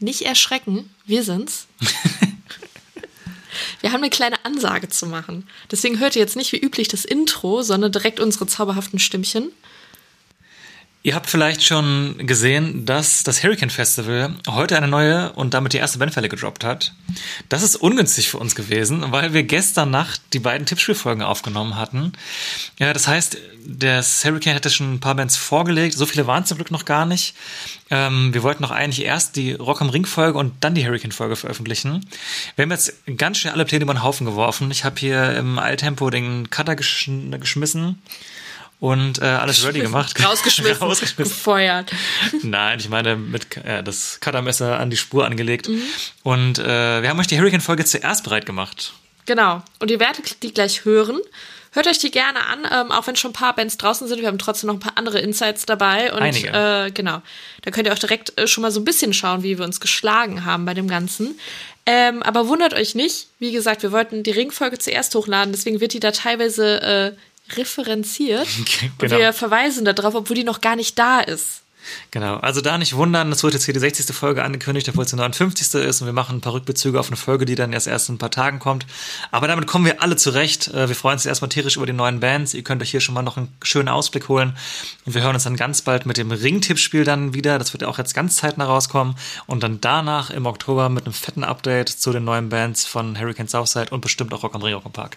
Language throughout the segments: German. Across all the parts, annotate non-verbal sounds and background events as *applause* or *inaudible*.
nicht erschrecken, wir sind's. *laughs* wir haben eine kleine Ansage zu machen. Deswegen hört ihr jetzt nicht wie üblich das Intro, sondern direkt unsere zauberhaften Stimmchen. Ihr habt vielleicht schon gesehen, dass das Hurricane Festival heute eine neue und damit die erste Bandfälle gedroppt hat. Das ist ungünstig für uns gewesen, weil wir gestern Nacht die beiden Tippspielfolgen aufgenommen hatten. Ja, das heißt, das Hurricane hätte schon ein paar Bands vorgelegt. So viele waren zum Glück noch gar nicht. Ähm, wir wollten noch eigentlich erst die Rock am Ring Folge und dann die Hurricane Folge veröffentlichen. Wir haben jetzt ganz schnell alle Pläne über den Haufen geworfen. Ich habe hier im Alltempo den Cutter gesch geschmissen und äh, alles ready gemacht. *laughs* Rausgeschmissen, Rausgeschmissen. gefeuert. Nein, ich meine mit äh, das Cuttermesser an die Spur angelegt. Mhm. Und äh, wir haben euch die Hurricane-Folge zuerst bereit gemacht. Genau. Und ihr werdet die gleich hören. Hört euch die gerne an, ähm, auch wenn schon ein paar Bands draußen sind. Wir haben trotzdem noch ein paar andere Insights dabei. Und, Einige. Äh, genau. Da könnt ihr auch direkt äh, schon mal so ein bisschen schauen, wie wir uns geschlagen haben bei dem Ganzen. Ähm, aber wundert euch nicht. Wie gesagt, wir wollten die Ringfolge zuerst hochladen. Deswegen wird die da teilweise äh, referenziert. *laughs* Genau. Und wir verweisen darauf, obwohl die noch gar nicht da ist. Genau, also da nicht wundern, es wird jetzt hier die 60. Folge angekündigt, obwohl es die 59. ist und wir machen ein paar Rückbezüge auf eine Folge, die dann erst erst in ein paar Tagen kommt. Aber damit kommen wir alle zurecht. Äh, Wir freuen uns erstmal tierisch über die neuen Bands. Ihr könnt euch hier schon mal noch einen schönen Ausblick holen. Und wir hören uns dann ganz bald mit dem Ringtippspiel dann wieder. Das wird auch jetzt ganz zeitnah rauskommen. Und dann danach im Oktober mit einem fetten Update zu den neuen Bands von Hurricane Southside und bestimmt auch Rock am Ring, Rock am Park.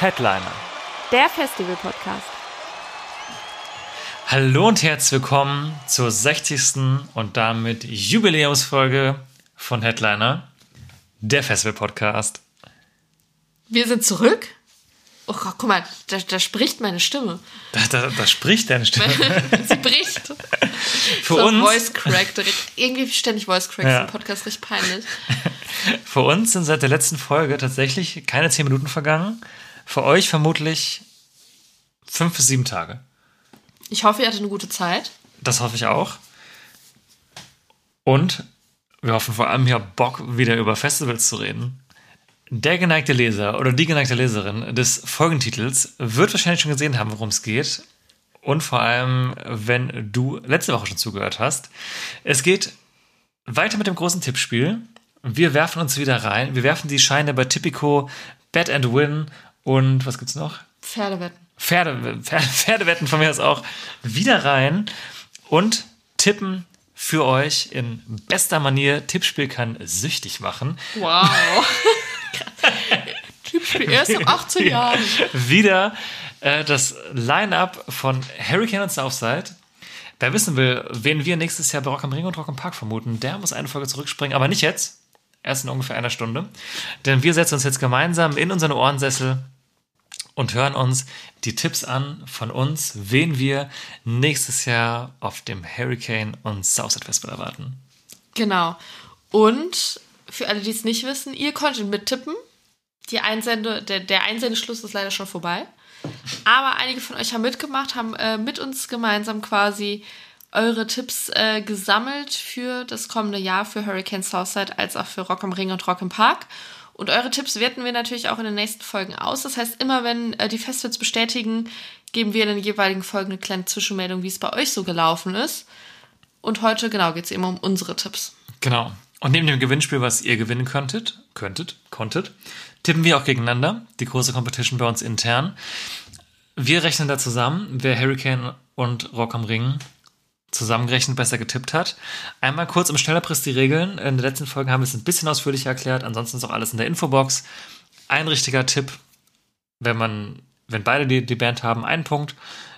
Headliner. Der Festival-Podcast. Hallo und herzlich willkommen zur 60. und damit Jubiläumsfolge von Headliner, der Festival-Podcast. Wir sind zurück. Oh Gott, guck mal, da, da spricht meine Stimme. Da, da, da spricht deine Stimme. *laughs* Sie bricht. *laughs* Für so uns, Voice Crack direkt. Irgendwie ständig Voice Cracks Ja. im Podcast, richtig peinlich. *laughs* für uns sind seit der letzten Folge tatsächlich keine 10 Minuten vergangen. Für euch vermutlich 5 bis 7 Tage. Ich hoffe, ihr hattet eine gute Zeit. Das hoffe ich auch. Und wir hoffen vor allem, ihr habt Bock, wieder über Festivals zu reden. Der geneigte Leser oder die geneigte Leserin des Folgentitels wird wahrscheinlich schon gesehen haben, worum es geht. Und vor allem, wenn du letzte Woche schon zugehört hast. Es geht weiter mit dem großen Tippspiel. Wir werfen uns wieder rein. Wir werfen die Scheine bei Tipico, Bet and Win und was gibt's noch? Pferdewetten. Pferde, Pferde, Pferdewetten von mir aus auch wieder rein und tippen für euch in bester Manier. Tippspiel kann süchtig machen. Wow. *laughs* Typspiel erst ab 18 Jahren. Wieder äh, das Line-Up von Hurricane und Southside. Wer wissen will, wen wir nächstes Jahr bei Rock am Ring und Rock am Park vermuten, der muss eine Folge zurückspringen, aber nicht jetzt. Erst in ungefähr einer Stunde. Denn wir setzen uns jetzt gemeinsam in unseren Ohrensessel und hören uns die Tipps an von uns, wen wir nächstes Jahr auf dem Hurricane und Southside Festival erwarten. Genau. Und für alle, die es nicht wissen, ihr konntet mittippen. Die Einsende, der, der Einsendeschluss ist leider schon vorbei. Aber einige von euch haben mitgemacht, haben äh, mit uns gemeinsam quasi eure Tipps äh, gesammelt für das kommende Jahr für Hurricane Southside als auch für Rock am Ring und Rock im Park. Und eure Tipps werten wir natürlich auch in den nächsten Folgen aus. Das heißt, immer wenn äh, die Festivals bestätigen, geben wir in den jeweiligen Folgen eine kleine Zwischenmeldung, wie es bei euch so gelaufen ist. Und heute, genau, geht es eben um unsere Tipps. Genau. Und neben dem Gewinnspiel, was ihr gewinnen könntet, könntet, konntet, tippen wir auch gegeneinander. Die große Competition bei uns intern. Wir rechnen da zusammen, wer Hurricane und Rock am Ring zusammengerechnet besser getippt hat. Einmal kurz im Schnelleriss die Regeln. In der letzten Folge haben wir es ein bisschen ausführlicher erklärt. Ansonsten ist auch alles in der Infobox. Ein richtiger Tipp, wenn man, wenn beide die, die Band haben, einen Punkt.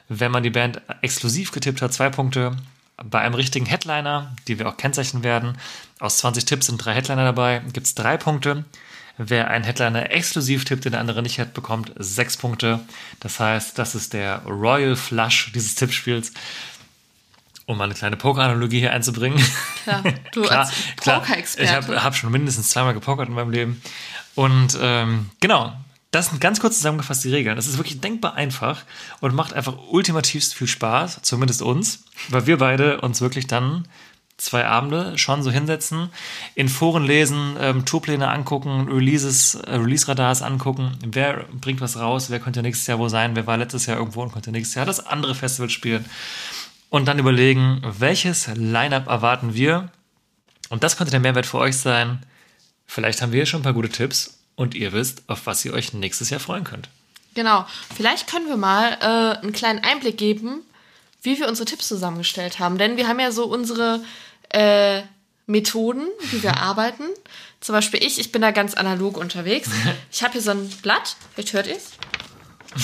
Wenn man die Band exklusiv getippt hat, zwei Punkte. Bei einem richtigen Headliner, die wir auch kennzeichnen werden, aus 20 Tipps sind drei Headliner dabei, gibt es drei Punkte. Wer einen Headliner exklusiv tippt, den der andere nicht hat, bekommt sechs Punkte. Das heißt, das ist der Royal Flush dieses Tippspiels. Um mal eine kleine Poker-Analogie hier einzubringen. Klar, du *laughs* Klar, als klar. Ich Poker-Experte. habe hab schon mindestens zweimal gepokert in meinem Leben. Und ähm, genau, das sind ganz kurz zusammengefasst die Regeln. Das ist wirklich denkbar einfach und macht einfach ultimativst viel Spaß, zumindest uns, weil wir beide uns wirklich dann zwei Abende schon so hinsetzen, in Foren lesen, ähm, Tourpläne angucken, Releases, äh, Release-Radars angucken, wer bringt was raus, wer könnte nächstes Jahr wo sein, wer war letztes Jahr irgendwo und könnte nächstes Jahr das andere Festival spielen und dann überlegen, welches Line-Up erwarten wir und das könnte der Mehrwert für euch sein. Vielleicht haben wir schon ein paar gute Tipps und ihr wisst, auf was ihr euch nächstes Jahr freuen könnt. Genau. Vielleicht können wir mal äh, einen kleinen Einblick geben, wie wir unsere Tipps zusammengestellt haben. Denn wir haben ja so unsere äh, Methoden, wie wir *laughs* arbeiten. Zum Beispiel ich, ich bin da ganz analog unterwegs. Ich habe hier so ein Blatt, vielleicht hört ihr es.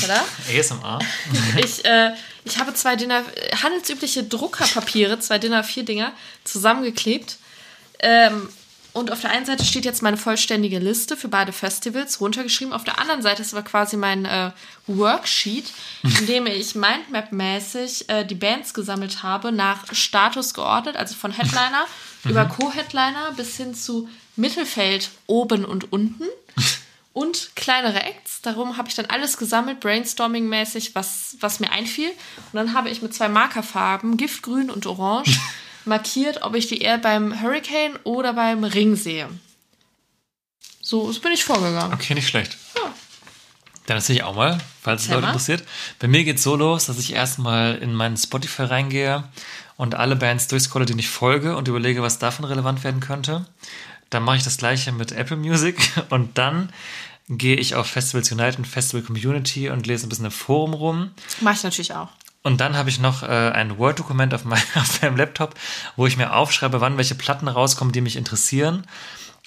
Tada. ASMR. *laughs* Ich, äh, ich habe zwei DIN handelsübliche Druckerpapiere, zwei DIN A4 Dinger, zusammengeklebt. Ähm, und auf der einen Seite steht jetzt meine vollständige Liste für beide Festivals runtergeschrieben. Auf der anderen Seite ist aber quasi mein äh, Worksheet, *laughs* in dem ich Mindmap-mäßig äh, die Bands gesammelt habe, nach Status geordnet, also von Headliner *laughs* über Co-Headliner bis hin zu Mittelfeld oben und unten und kleinere Acts. Darum habe ich dann alles gesammelt, brainstorming-mäßig, was, was mir einfiel. Und dann habe ich mit zwei Markerfarben, Giftgrün und Orange, *laughs* markiert, ob ich die eher beim Hurricane oder beim Ring sehe. So, so bin ich vorgegangen. Okay, nicht schlecht. Dann erzähle ich auch mal, falls es Leute interessiert. Bei mir geht's so los, dass ich erstmal in meinen Spotify reingehe und alle Bands durchscrolle, denen ich folge und überlege, was davon relevant werden könnte. Dann mache ich das gleiche mit Apple Music *laughs* und dann gehe ich auf Festivals Unite und Festival Community und lese ein bisschen im Forum rum. Mache ich natürlich auch. Und dann habe ich noch äh, ein Word-Dokument auf, mein, *laughs* auf meinem Laptop, wo ich mir aufschreibe, wann welche Platten rauskommen, die mich interessieren.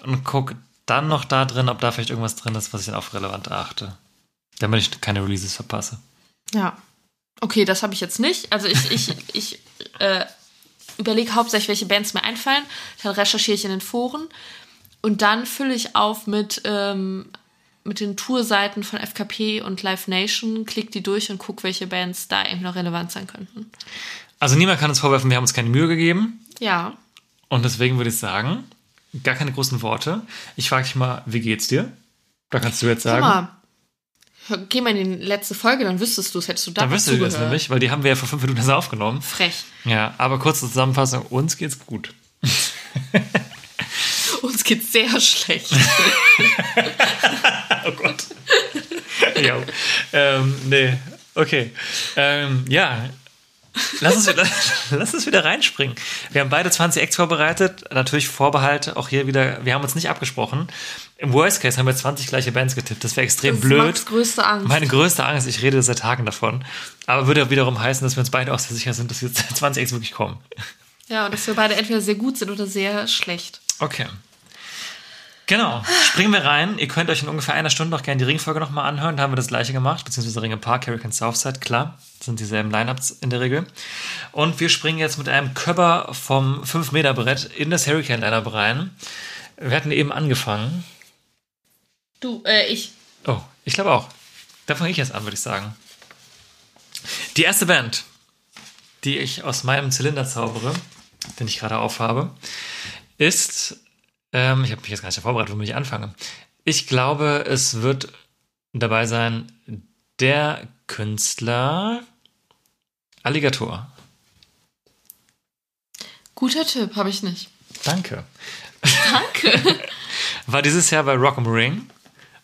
Und gucke dann noch da drin, ob da vielleicht irgendwas drin ist, was ich dann auf relevant erachte. Damit ich keine Releases verpasse. Ja. Okay, das habe ich jetzt nicht. Also ich, ich, *laughs* ich äh, überlege hauptsächlich, welche Bands mir einfallen. Dann recherchiere ich in den Foren. Und dann fülle ich auf mit, ähm, mit den Tourseiten von FKP und Live Nation, klick die durch und guck, welche Bands da eben noch relevant sein könnten. Also niemand kann uns vorwerfen, wir haben uns keine Mühe gegeben. Ja. Und deswegen würde ich sagen, gar keine großen Worte. Ich frage dich mal, wie geht's dir? Da kannst du jetzt sagen. mal. Geh mal in die letzte Folge, dann wüsstest du es, hättest du da Da wüsstest du zugehört. nämlich, weil die haben wir ja vor fünf Minuten erst aufgenommen. Frech. Ja, aber kurze Zusammenfassung, uns geht's gut. *laughs* Uns geht's sehr schlecht. *laughs* Oh Gott. ja. Ähm, nee. Okay. Ähm, ja. Lass uns, wieder, *laughs* lass uns wieder reinspringen. Wir haben beide 20 Acts vorbereitet. Natürlich Vorbehalt auch hier wieder. Wir haben uns nicht abgesprochen. Im Worst Case haben wir 20 gleiche Bands getippt. Das wäre extrem Das blöd. Max größte Angst. Meine größte Angst, ich rede seit Tagen davon. Aber würde wiederum heißen, dass wir uns beide auch sehr sicher sind, dass jetzt *laughs* 20 Acts wirklich kommen. Ja, und dass wir beide entweder sehr gut sind oder sehr schlecht. Okay. Genau. Springen wir rein. Ihr könnt euch in ungefähr einer Stunde noch gerne die Ringfolge nochmal anhören. Da haben wir das gleiche gemacht, beziehungsweise Ringe Park, Hurricane Southside, klar. Das sind dieselben Lineups in der Regel. Und wir springen jetzt mit einem Körper vom 5-Meter-Brett in das Hurricane-Lineup rein. Wir hatten eben angefangen. Du, äh, ich. Oh, ich glaube auch. Da fange ich jetzt an, würde ich sagen. Die erste Band, die ich aus meinem Zylinder zaubere, den ich gerade aufhabe, ist, ähm, ich habe mich jetzt gar nicht vorbereitet, womit ich anfange. Ich glaube, es wird dabei sein, der Künstler Alligator. Guter Tipp, habe ich nicht. Danke. Danke. *laughs* War dieses Jahr bei Rock am Ring,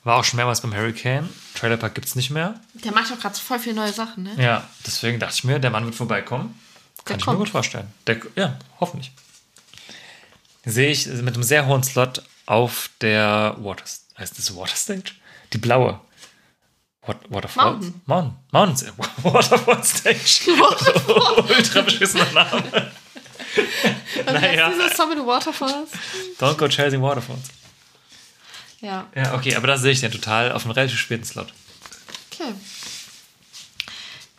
war auch schon mehrmals beim Hurricane. Trailer Park gibt's nicht mehr. Der macht doch gerade voll viele neue Sachen, ne? Ja, deswegen dachte ich mir, der Mann wird vorbeikommen. Kann Der ich kommt. mir gut vorstellen. Der, ja, hoffentlich. Sehe ich mit einem sehr hohen Slot auf der Water, heißt das Water Stage? Die blaue. What, Waterfall? Mountain. Mountain. Mountain. *laughs* Waterfall Stage. *laughs* *laughs* Ultra beschissener Name. naja, Dieser Song mit den Waterfalls? don't go chasing waterfalls. Ja, Ja, okay, aber da sehe ich den total auf einem relativ späten Slot. okay.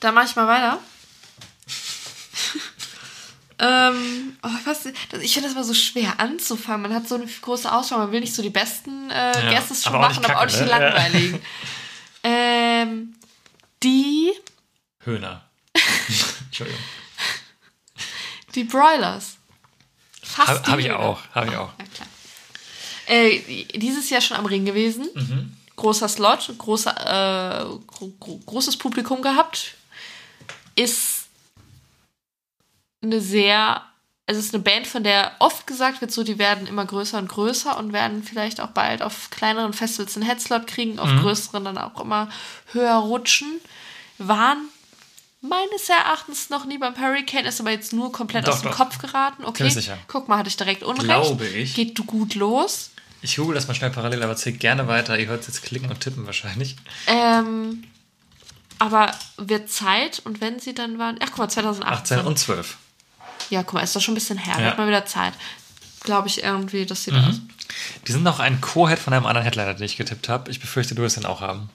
Dann mache ich mal weiter. Ähm, oh, was, ich finde das mal so schwer anzufangen. Man hat so eine große Auswahl, man will nicht so die besten äh, Ja, Guesses schon aber machen, aber auch kacke, nicht die ne? Ja. langweiligen. *laughs* ähm, die, Höhner. *laughs* Entschuldigung. Die Broilers. Fast Habe hab ich auch, habe ich auch. Ja, klar. Äh, dieses Jahr schon am Ring gewesen. Mhm. Großer Slot, großer, äh, gro großes Publikum gehabt. Ist eine sehr, also es ist eine Band, von der oft gesagt wird, so die werden immer größer und größer und werden vielleicht auch bald auf kleineren Festivals einen Headslot kriegen, auf Mhm. größeren dann auch immer höher rutschen. Waren meines Erachtens noch nie beim Hurricane, ist aber jetzt nur komplett Doch, aus dem doch. Kopf geraten. Okay, guck mal, hatte ich direkt Unrecht. Glaube ich. Geht du gut los. Ich google das mal schnell parallel, aber erzähl gerne weiter. Ihr hört jetzt klicken und tippen wahrscheinlich. Ähm, aber wird Zeit und wenn sie dann waren, ach guck mal, 2018. 18 und 12. ja, guck mal, ist doch schon ein bisschen her, Ja. wird mal wieder Zeit. Glaube ich irgendwie, dass sie Mhm. da ist. Die sind noch ein Co-Head von einem anderen Headliner, den ich getippt habe. Ich befürchte, du wirst ihn auch haben.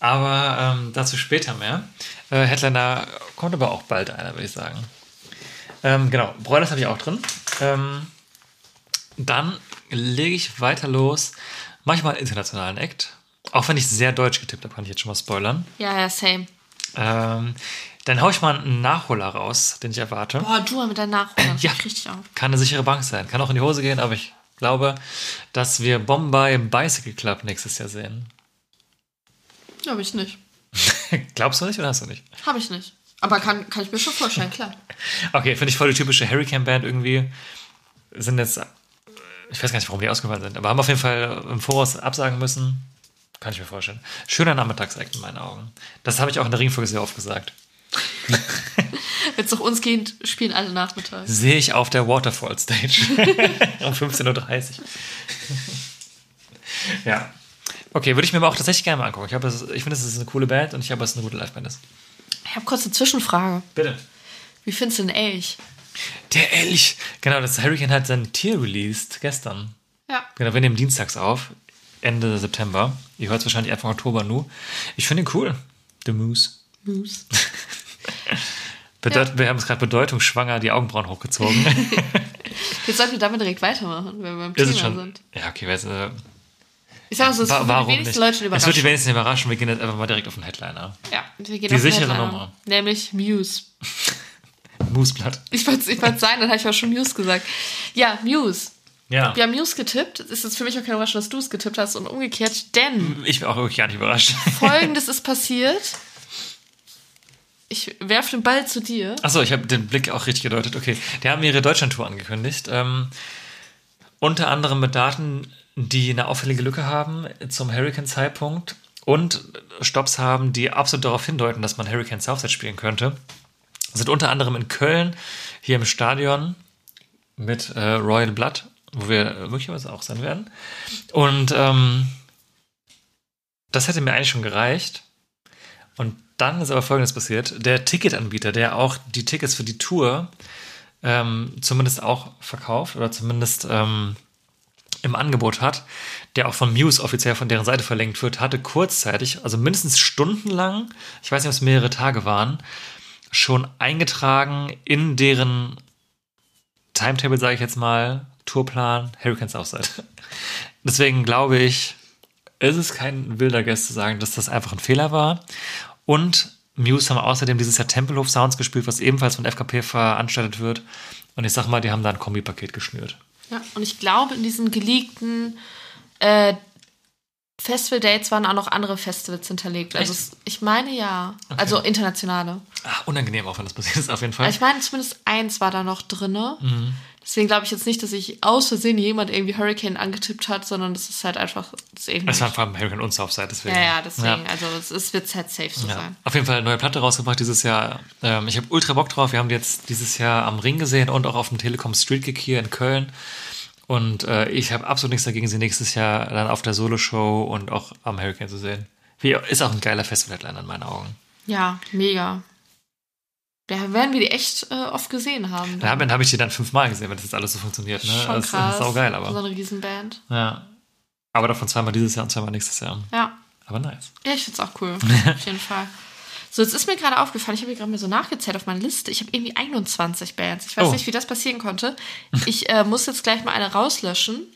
Aber ähm, dazu später mehr. Äh, Headliner kommt aber auch bald einer, würde ich sagen. Ähm, genau, Broilers habe ich auch drin. Ähm, dann lege ich weiter los. Manchmal einen internationalen Act. Auch wenn ich sehr deutsch getippt habe, kann ich jetzt schon mal spoilern. Ja, ja, same. Ähm, dann haue ich mal einen Nachholer raus, den ich erwarte. Boah, du mit deinem Nachholen, Ja. richtig auf. Kann eine sichere Bank sein. Kann auch in die Hose gehen, aber ich glaube, dass wir Bombay Bicycle Club nächstes Jahr sehen. Habe ich nicht. *laughs* Glaubst du nicht oder hast du nicht? Habe ich nicht. Aber kann, kann ich mir schon vorstellen, klar. *laughs* Okay, finde ich voll die typische Hurricane-Band irgendwie. Sind jetzt, ich weiß gar nicht, warum die ausgefallen sind, aber haben auf jeden Fall im Voraus absagen müssen. Kann ich mir vorstellen. Schöner Nachmittagsakt in meinen Augen. Das habe ich auch in der Ringfolge sehr oft gesagt. *laughs* Wenn es nach uns geht, spielen alle nachmittags. Sehe ich auf der Waterfall Stage *laughs* um 15.30 Uhr. *laughs* ja. Okay, würde ich mir aber auch tatsächlich gerne mal angucken. Ich, habe es- ich finde, es ist eine coole Band und ich glaube, dass es eine gute Liveband ist. Ich habe kurz eine Zwischenfrage. Bitte. Wie findest du den Elch? Der Elch. Genau, das Hurricane hat sein Tier released gestern. Ja. Genau, wir nehmen dienstags auf. Ende September. Ihr hört es wahrscheinlich Anfang Oktober nur. Ich finde ihn cool. The Moose. Moose. Bedeut Wir haben es gerade bedeutungsschwanger die Augenbrauen hochgezogen. *laughs* Jetzt sollten wir damit direkt weitermachen, wenn wir beim es Thema sind. Ja, okay, weiß, äh, Ich sag mal so, es wa wird warum die wenigsten nicht? Leute Es wird die wenigsten überraschen. Wir gehen jetzt einfach mal direkt auf den Headliner. Ja, wir gehen Die auf den sichere Headliner. Nummer. Nämlich Muse. *laughs* Mooseblatt. Ich wollte ich wollte sein, dann habe ich auch schon Muse gesagt. Ja, Muse. Ja. Wir haben Muse getippt. Es ist jetzt für mich auch keine Überraschung, dass du es getippt hast und umgekehrt, denn Ich bin auch wirklich gar nicht überrascht. folgendes *laughs* ist passiert. Ich werfe den Ball zu dir. Achso, ich habe den Blick auch richtig gedeutet. Okay, die haben ihre Deutschlandtour angekündigt. Ähm, unter anderem mit Daten, die eine auffällige Lücke haben zum Hurricane-Zeitpunkt und Stops haben, die absolut darauf hindeuten, dass man Hurricane Southside spielen könnte. Sind unter anderem in Köln, hier im Stadion mit äh, Royal Blood, wo wir möglicherweise auch sein werden. Und ähm, das hätte mir eigentlich schon gereicht. Und dann ist aber Folgendes passiert. Der Ticketanbieter, der auch die Tickets für die Tour ähm, zumindest auch verkauft oder zumindest ähm, im Angebot hat, der auch von Muse offiziell von deren Seite verlinkt wird, hatte kurzzeitig, also mindestens stundenlang, ich weiß nicht, ob es mehrere Tage waren, schon eingetragen in deren Timetable, sage ich jetzt mal, Tourplan Hurricane Southside. *laughs* Deswegen glaube ich, es ist kein wilder Guess zu sagen, dass das einfach ein Fehler war. Und Muse haben außerdem dieses Jahr Tempelhof Sounds gespielt, was ebenfalls von FKP veranstaltet wird. Und ich sag mal, die haben da ein Kombipaket geschnürt. Ja, und ich glaube, in diesen geleakten äh, Festival-Dates waren auch noch andere Festivals hinterlegt. Also es, ich meine ja. Also internationale. Ah, unangenehm auch, wenn das passiert ist, auf jeden Fall. Ich meine, zumindest eins war da noch drinne. Mhm. Deswegen glaube ich jetzt nicht, dass sich aus Versehen jemand irgendwie Hurricane angetippt hat, sondern das ist halt einfach das ist. Es war vor allem Hurricane und Southside, deswegen. ja, ja, deswegen. Ja. Also es, es wird halt safe so Ja. sein. Auf jeden Fall eine neue Platte rausgebracht dieses Jahr. Ähm, ich habe ultra Bock drauf. Wir haben die jetzt dieses Jahr am Ring gesehen und auch auf dem Telekom Street Gig hier in Köln. Und äh, ich habe absolut nichts dagegen, sie nächstes Jahr dann auf der Solo-Show und auch am Hurricane zu sehen. Wie, ist auch ein geiler Festival-Headliner in meinen Augen. Ja, mega. Da werden wir die echt äh, oft gesehen haben. Da habe hab ich die dann fünfmal gesehen, wenn das jetzt alles so funktioniert. Ne? Schon das krass. ist saugeil, So aber. eine Riesenband. Ja. Aber davon zweimal dieses Jahr und zweimal nächstes Jahr. Ja. Aber nice. Ja, ich find's auch cool. *laughs* Auf jeden Fall. So, jetzt ist mir gerade aufgefallen, ich habe hier gerade mal so nachgezählt auf meiner Liste. Ich habe irgendwie 21 Bands. Ich weiß Oh. nicht, wie das passieren konnte. Ich äh, muss jetzt gleich mal eine rauslöschen.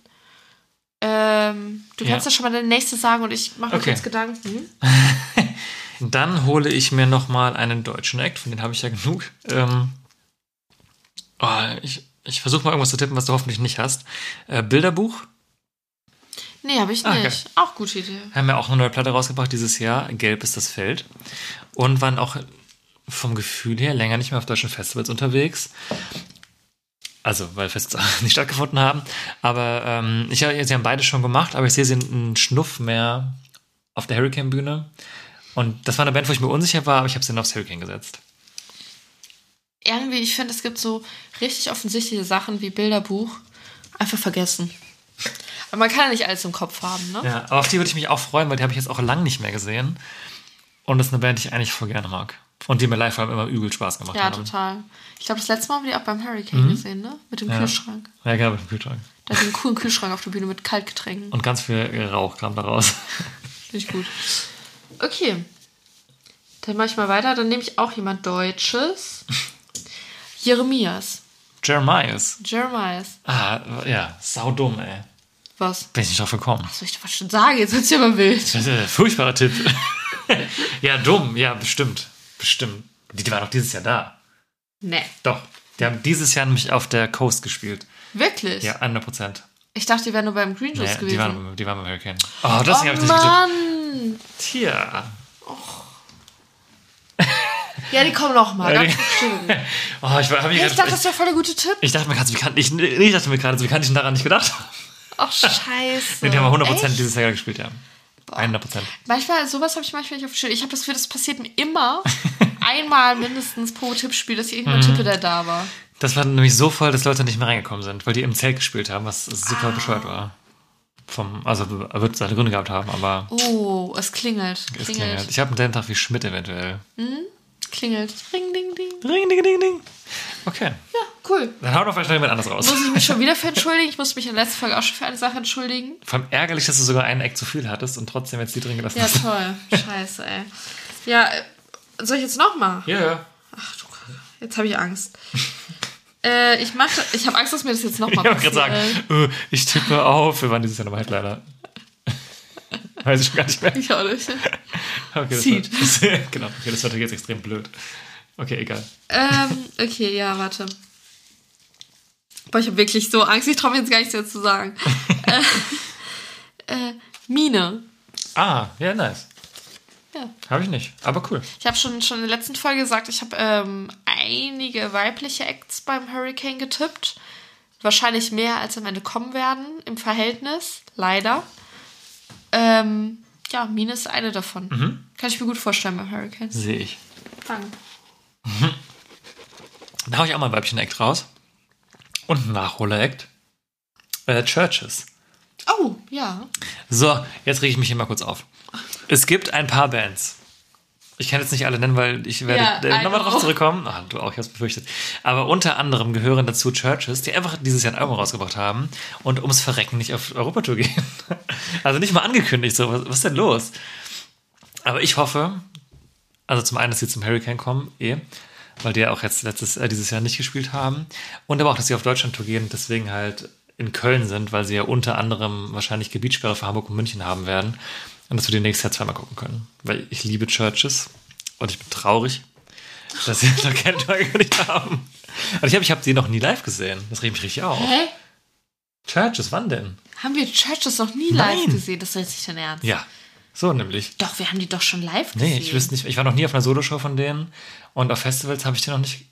Ähm, du Ja. kannst ja schon mal deine nächste sagen und ich mache mir Okay. kurz Gedanken. *laughs* Dann hole ich mir nochmal einen deutschen Act, von denen habe ich ja genug. Ähm, Oh, ich ich versuche mal irgendwas zu tippen, was du hoffentlich nicht hast. Äh, Bilderbuch Nee, habe ich Ah, nicht. Auch gute Idee. haben ja auch eine neue Platte rausgebracht dieses Jahr. Gelb ist das Feld. Und waren auch vom Gefühl her länger nicht mehr auf deutschen Festivals unterwegs. Also, weil Festivals *laughs* nicht stattgefunden haben. Aber ähm, ich, sie haben beide schon gemacht, aber ich sehe sie einen Schnuff mehr auf der Hurricane-Bühne. Und das war eine Band, wo ich mir unsicher war, aber ich habe sie dann aufs Hurricane gesetzt. Irgendwie, ich finde, es gibt so richtig offensichtliche Sachen wie Bilderbuch. Einfach vergessen. Aber man kann ja nicht alles im Kopf haben, ne? Ja, aber auf die würde ich mich auch freuen, weil die habe ich jetzt auch lang nicht mehr gesehen. Und das ist eine Band, die ich eigentlich voll gerne mag. Und die mir live vor allem immer übel Spaß gemacht Ja, haben. total. Ich glaube, das letzte Mal haben wir die auch beim Hurricane gesehen, ne? Mit dem Mhm. Ja. Kühlschrank. Ja, genau, mit dem Kühlschrank. Da hat einen coolen Kühlschrank auf der Bühne mit Kaltgetränken. Und ganz viel Rauch kam da raus. *laughs* Finde ich gut. Okay. Dann mache ich mal weiter. Dann nehme ich auch jemand Deutsches. Jeremias. Jeremias. Jeremias. Ah, ja, saudumm, ey. Was? Bin ich nicht drauf gekommen. Was soll ich da was schon sagen? Jetzt wird's ja mal wild. Das ist ein furchtbarer Tipp. *laughs* *laughs* ja, dumm, ja, bestimmt. Bestimmt. Die, die waren doch dieses Jahr da. Nee. Doch. Die haben dieses Jahr nämlich auf der Coast gespielt. Wirklich? Ja, 100 Prozent. Ich dachte, die wären nur beim Green Juice Nee, gewesen. die, waren, die waren beim Hurricane. Oh, das oh habe ich nicht. Mann! Tja. Ja, die kommen noch mal. Ja. *laughs* Oh, ich, war- hab mich Ich grad- dachte, das wäre voll der gute Tipp. ich dachte mir gerade, wie kann ich, ich dachte mir gerade, wie kann ich denn daran nicht gedacht haben? Ach, scheiße. *laughs* Nee, die haben 100 Prozent Echt? dieses Jahr gespielt, ja. 100 Prozent. Manchmal, sowas habe ich manchmal nicht auf dem Schirm. Ich habe das Gefühl, das passiert mir immer *laughs* einmal mindestens pro Tippspiel, dass ich Mhm. irgendjemand tippe, der da war. Das war nämlich so voll, dass Leute nicht mehr reingekommen sind, weil die im Zelt gespielt haben, was Ah. super bescheuert war. Vom, also wird seine Gründe gehabt haben, aber Oh, es klingelt. es Klingelt. klingelt. Ich habe einen selben Tag wie Schmidt eventuell. Klingelt. Ring, ding, ding. Ring, ding, ding, ding. Okay, Ja, cool. dann haut doch vielleicht noch jemand anderes raus. Muss ich mich schon wieder für entschuldigen? Ich muss mich in der letzten Folge auch schon für eine Sache entschuldigen. Vor allem ärgerlich, dass du sogar einen Eck zu viel hattest und trotzdem jetzt die drin gelassen Ja, hast. toll. Scheiße, ey. Ja, äh, soll ich jetzt noch mal? Ja, ja. Ach du Kacke. Jetzt habe ich Angst. *laughs* äh, ich mache, ich habe Angst, dass mir das jetzt noch Ich mal wollte gerade passiert. sagen, äh, ich tippe auf. Wir waren dieses Jahr nochmal Headliner. *laughs* Weiß ich schon gar nicht mehr. Ich auch nicht. Okay, Seed. War, das, *laughs* genau, okay, das war jetzt extrem blöd. Okay, egal. Ähm, okay, ja, warte. Boah, ich habe wirklich so Angst, ich traue mir jetzt gar nichts mehr zu sagen. *laughs* äh, äh, Mine. Ah, ja, nice. Ja. Habe ich nicht, aber cool. Ich habe schon, schon in der letzten Folge gesagt, ich habe ähm, einige weibliche Acts beim Hurricane getippt. Wahrscheinlich mehr, als am Ende kommen werden im Verhältnis. Leider. Ähm, ja, Mine ist eine davon. Kann ich mir gut vorstellen beim Hurricane. Sehe ich. Danke. *laughs* Da hau ich auch mal ein Weibchen-Act raus. Und ein Nachholer-Act. Äh, Churches. Oh, ja. So, jetzt rege ich mich hier mal kurz auf. Es gibt ein paar Bands. Ich kann jetzt nicht alle nennen, weil ich werde Ja, nochmal drauf zurückkommen. Ah, du auch, ich hab's befürchtet. Aber unter anderem gehören dazu Churches, die einfach dieses Jahr ein Album rausgebracht haben und ums Verrecken nicht auf Europatour gehen. *laughs* Also nicht mal angekündigt, so, was, was ist denn los? Aber ich hoffe, also zum einen, dass sie zum Hurricane kommen, eh, weil die ja auch jetzt letztes, äh, dieses Jahr nicht gespielt haben. Und aber auch, dass sie auf Deutschland-Tour gehen und deswegen halt in Köln sind, weil sie ja unter anderem wahrscheinlich Gebietssperre für Hamburg und München haben werden. Und dass wir die nächstes Jahr zweimal gucken können. Weil ich liebe Churches und ich bin traurig, dass sie *laughs* noch keine Tour gekündigt haben. Und ich habe ich hab sie noch nie live gesehen. Das regt mich richtig auf. Hä? Churches, wann denn? Haben wir Churches noch nie live Nein. gesehen? Das ist nicht dein Ernst. Ja, so nämlich. Doch, wir haben die doch schon live gesehen. Nee, ich wüsste nicht, ich war noch nie auf einer Soloshow von denen und auf Festivals habe ich die noch nicht.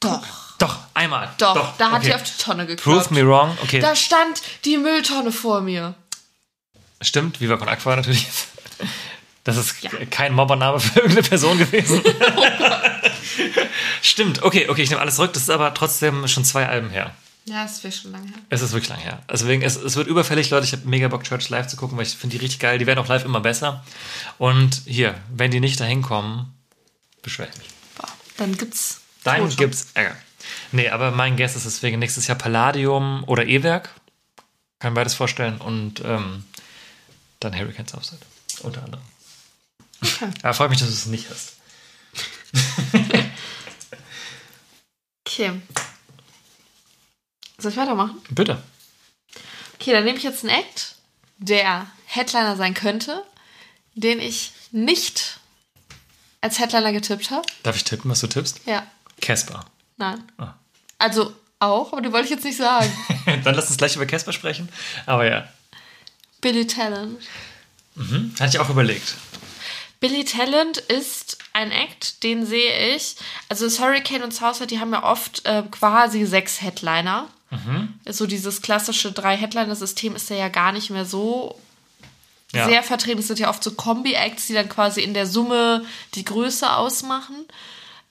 Doch, Doch, einmal. doch, da hat okay. die auf die Tonne Prove geklopft. me wrong. Okay, Da stand die Mülltonne vor mir. stimmt, Viva Con Aqua natürlich. *laughs* Das ist Ja. kein Mobbername für irgendeine Person gewesen. *laughs* stimmt, okay, okay, ich nehme alles zurück. Das ist aber trotzdem schon zwei Alben her. Ja, das wäre schon lange her. Es ist wirklich lang her. Deswegen, es, es wird überfällig, Leute. Ich habe mega Bock, Church live zu gucken, weil ich finde die richtig geil. Die werden auch live immer besser. Und hier, wenn die nicht dahin kommen, beschwer ich mich. Boah, dann gibt's. Dann Tote. gibt's Ärger. Nee, aber mein Guess ist deswegen nächstes Jahr Palladium oder E-Werk. Kann beides vorstellen. Und ähm, dann Hurricanes Offside. Unter anderem. Okay. *laughs* Aber freut mich, dass du es nicht hast. *laughs* Okay. Soll ich weitermachen? Bitte. Okay, dann nehme ich jetzt einen Act, der Headliner sein könnte, den ich nicht als Headliner getippt habe. Darf ich tippen, was du tippst? Ja. Casper. Nein. Ah. Also auch, aber die wollte ich jetzt nicht sagen. *laughs* Dann lass uns gleich über Casper sprechen. Aber ja, Billy Talent. hatte ich auch überlegt. Billy Talent ist ein Act, den sehe ich. Also das Hurricane und Southside, die haben ja oft äh, quasi sechs Headliner. So dieses klassische Drei-Headliner-System ist ja gar nicht mehr so Ja. sehr vertreten. Es sind ja oft so Kombi-Acts, die dann quasi in der Summe die Größe ausmachen.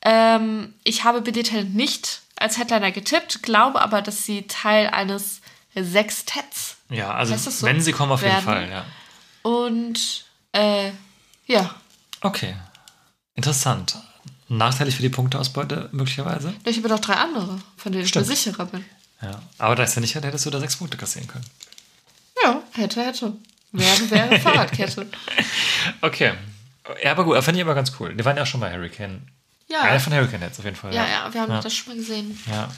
Ähm, ich habe Billy Talent nicht als Headliner getippt, glaube aber, dass sie Teil eines Sextetts Ja, also so? wenn sie kommen, auf jeden Werden. Fall, ja. und äh, ja, Okay. Interessant. Nachteilig für die Punkteausbeute möglicherweise. ich habe noch drei andere, von denen Stimmt. ich mir sicherer bin. Ja. Aber da es ja nicht hätte, hättest du da sechs Punkte kassieren können. Ja, hätte, hätte. Wäre, wäre Fahrradkette. *laughs* Okay. Ja, aber gut, fand ich aber ganz cool. Die waren ja auch schon bei Hurricane. Ja. Einer von Hurricane Heads auf jeden Fall. Ja, ja, wir haben Ja. das schon mal gesehen. Ja.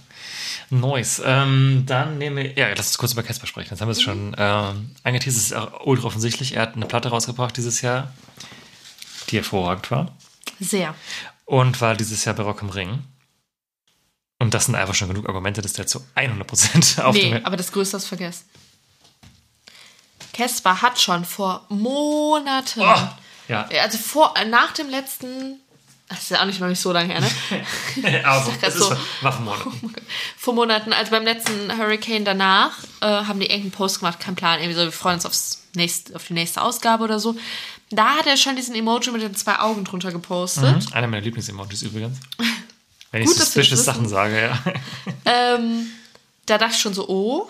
Nice. Ähm, dann nehme ich. Ja, lass uns kurz über Casper sprechen. Jetzt haben wir es schon ähm, angeteasert. Es ist auch ultra offensichtlich. Er hat eine Platte rausgebracht dieses Jahr, die hervorragend war. Sehr. Und war dieses Jahr bei Rock im Ring. Und das sind einfach schon genug Argumente, dass der zu 100% *laughs* auf Nee, aber das Größte ist vergessen. Casper hat schon vor Monaten, Oh, ja. also vor, nach dem letzten, das ist ja auch nicht nicht so lange her, ne? *laughs* aber das ist so. Waffenmord. vor Monaten, also beim letzten Hurricane danach, äh, haben die irgendeinen Post gemacht, kein Plan, irgendwie so, wir freuen uns aufs nächste, auf die nächste Ausgabe oder so. Da hat er schon diesen Emoji mit den zwei Augen drunter gepostet. Einer meiner Lieblings-Emojis übrigens. *laughs* Wenn ich Gut, das suspicious wissen. Sachen sage, ja. Ähm, da dachte ich schon so, oh.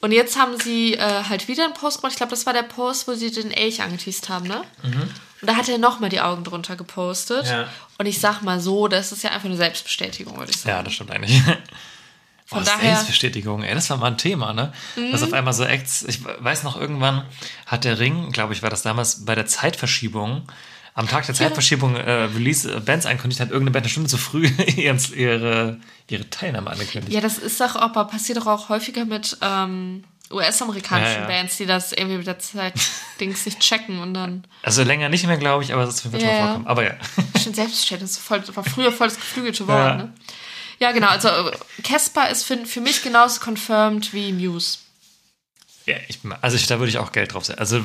Und jetzt haben sie äh, halt wieder einen Post gemacht. Ich glaube, das war der Post, wo sie den Elch angeteased haben, ne? Und da hat er nochmal die Augen drunter gepostet. Ja. Und ich sag mal so, das ist ja einfach eine Selbstbestätigung, würde ich sagen. Ja, das stimmt eigentlich. *laughs* Von oh, daher- Mhm. Selbstbestätigung, ey, das war mal ein Thema, ne? Dass auf einmal so Acts, ich weiß noch, irgendwann hat der Ring, glaube ich, war das damals bei der Zeitverschiebung, am Tag der Zeitverschiebung äh, Release äh, Bands ankündigt, hat irgendeine Band eine Stunde zu früh *laughs* ihre, ihre Teilnahme angekündigt. Ja, das ist doch aber passiert doch auch häufiger mit ähm, US-amerikanischen Ja, ja. Bands, die das irgendwie mit der Zeit *laughs* Dings nicht checken und dann Also länger nicht mehr, glaube ich, aber es ist auf jeden Fall vorkommen. Aber ja. *laughs* schon Selbstständig. Das war voll- war früher voll das geflügelte Wort, Ja. ne? Ja, genau. Also äh, Casper ist für, für mich genauso confirmed wie Muse. ja ich, also ich, da würde ich auch Geld drauf setzen. Also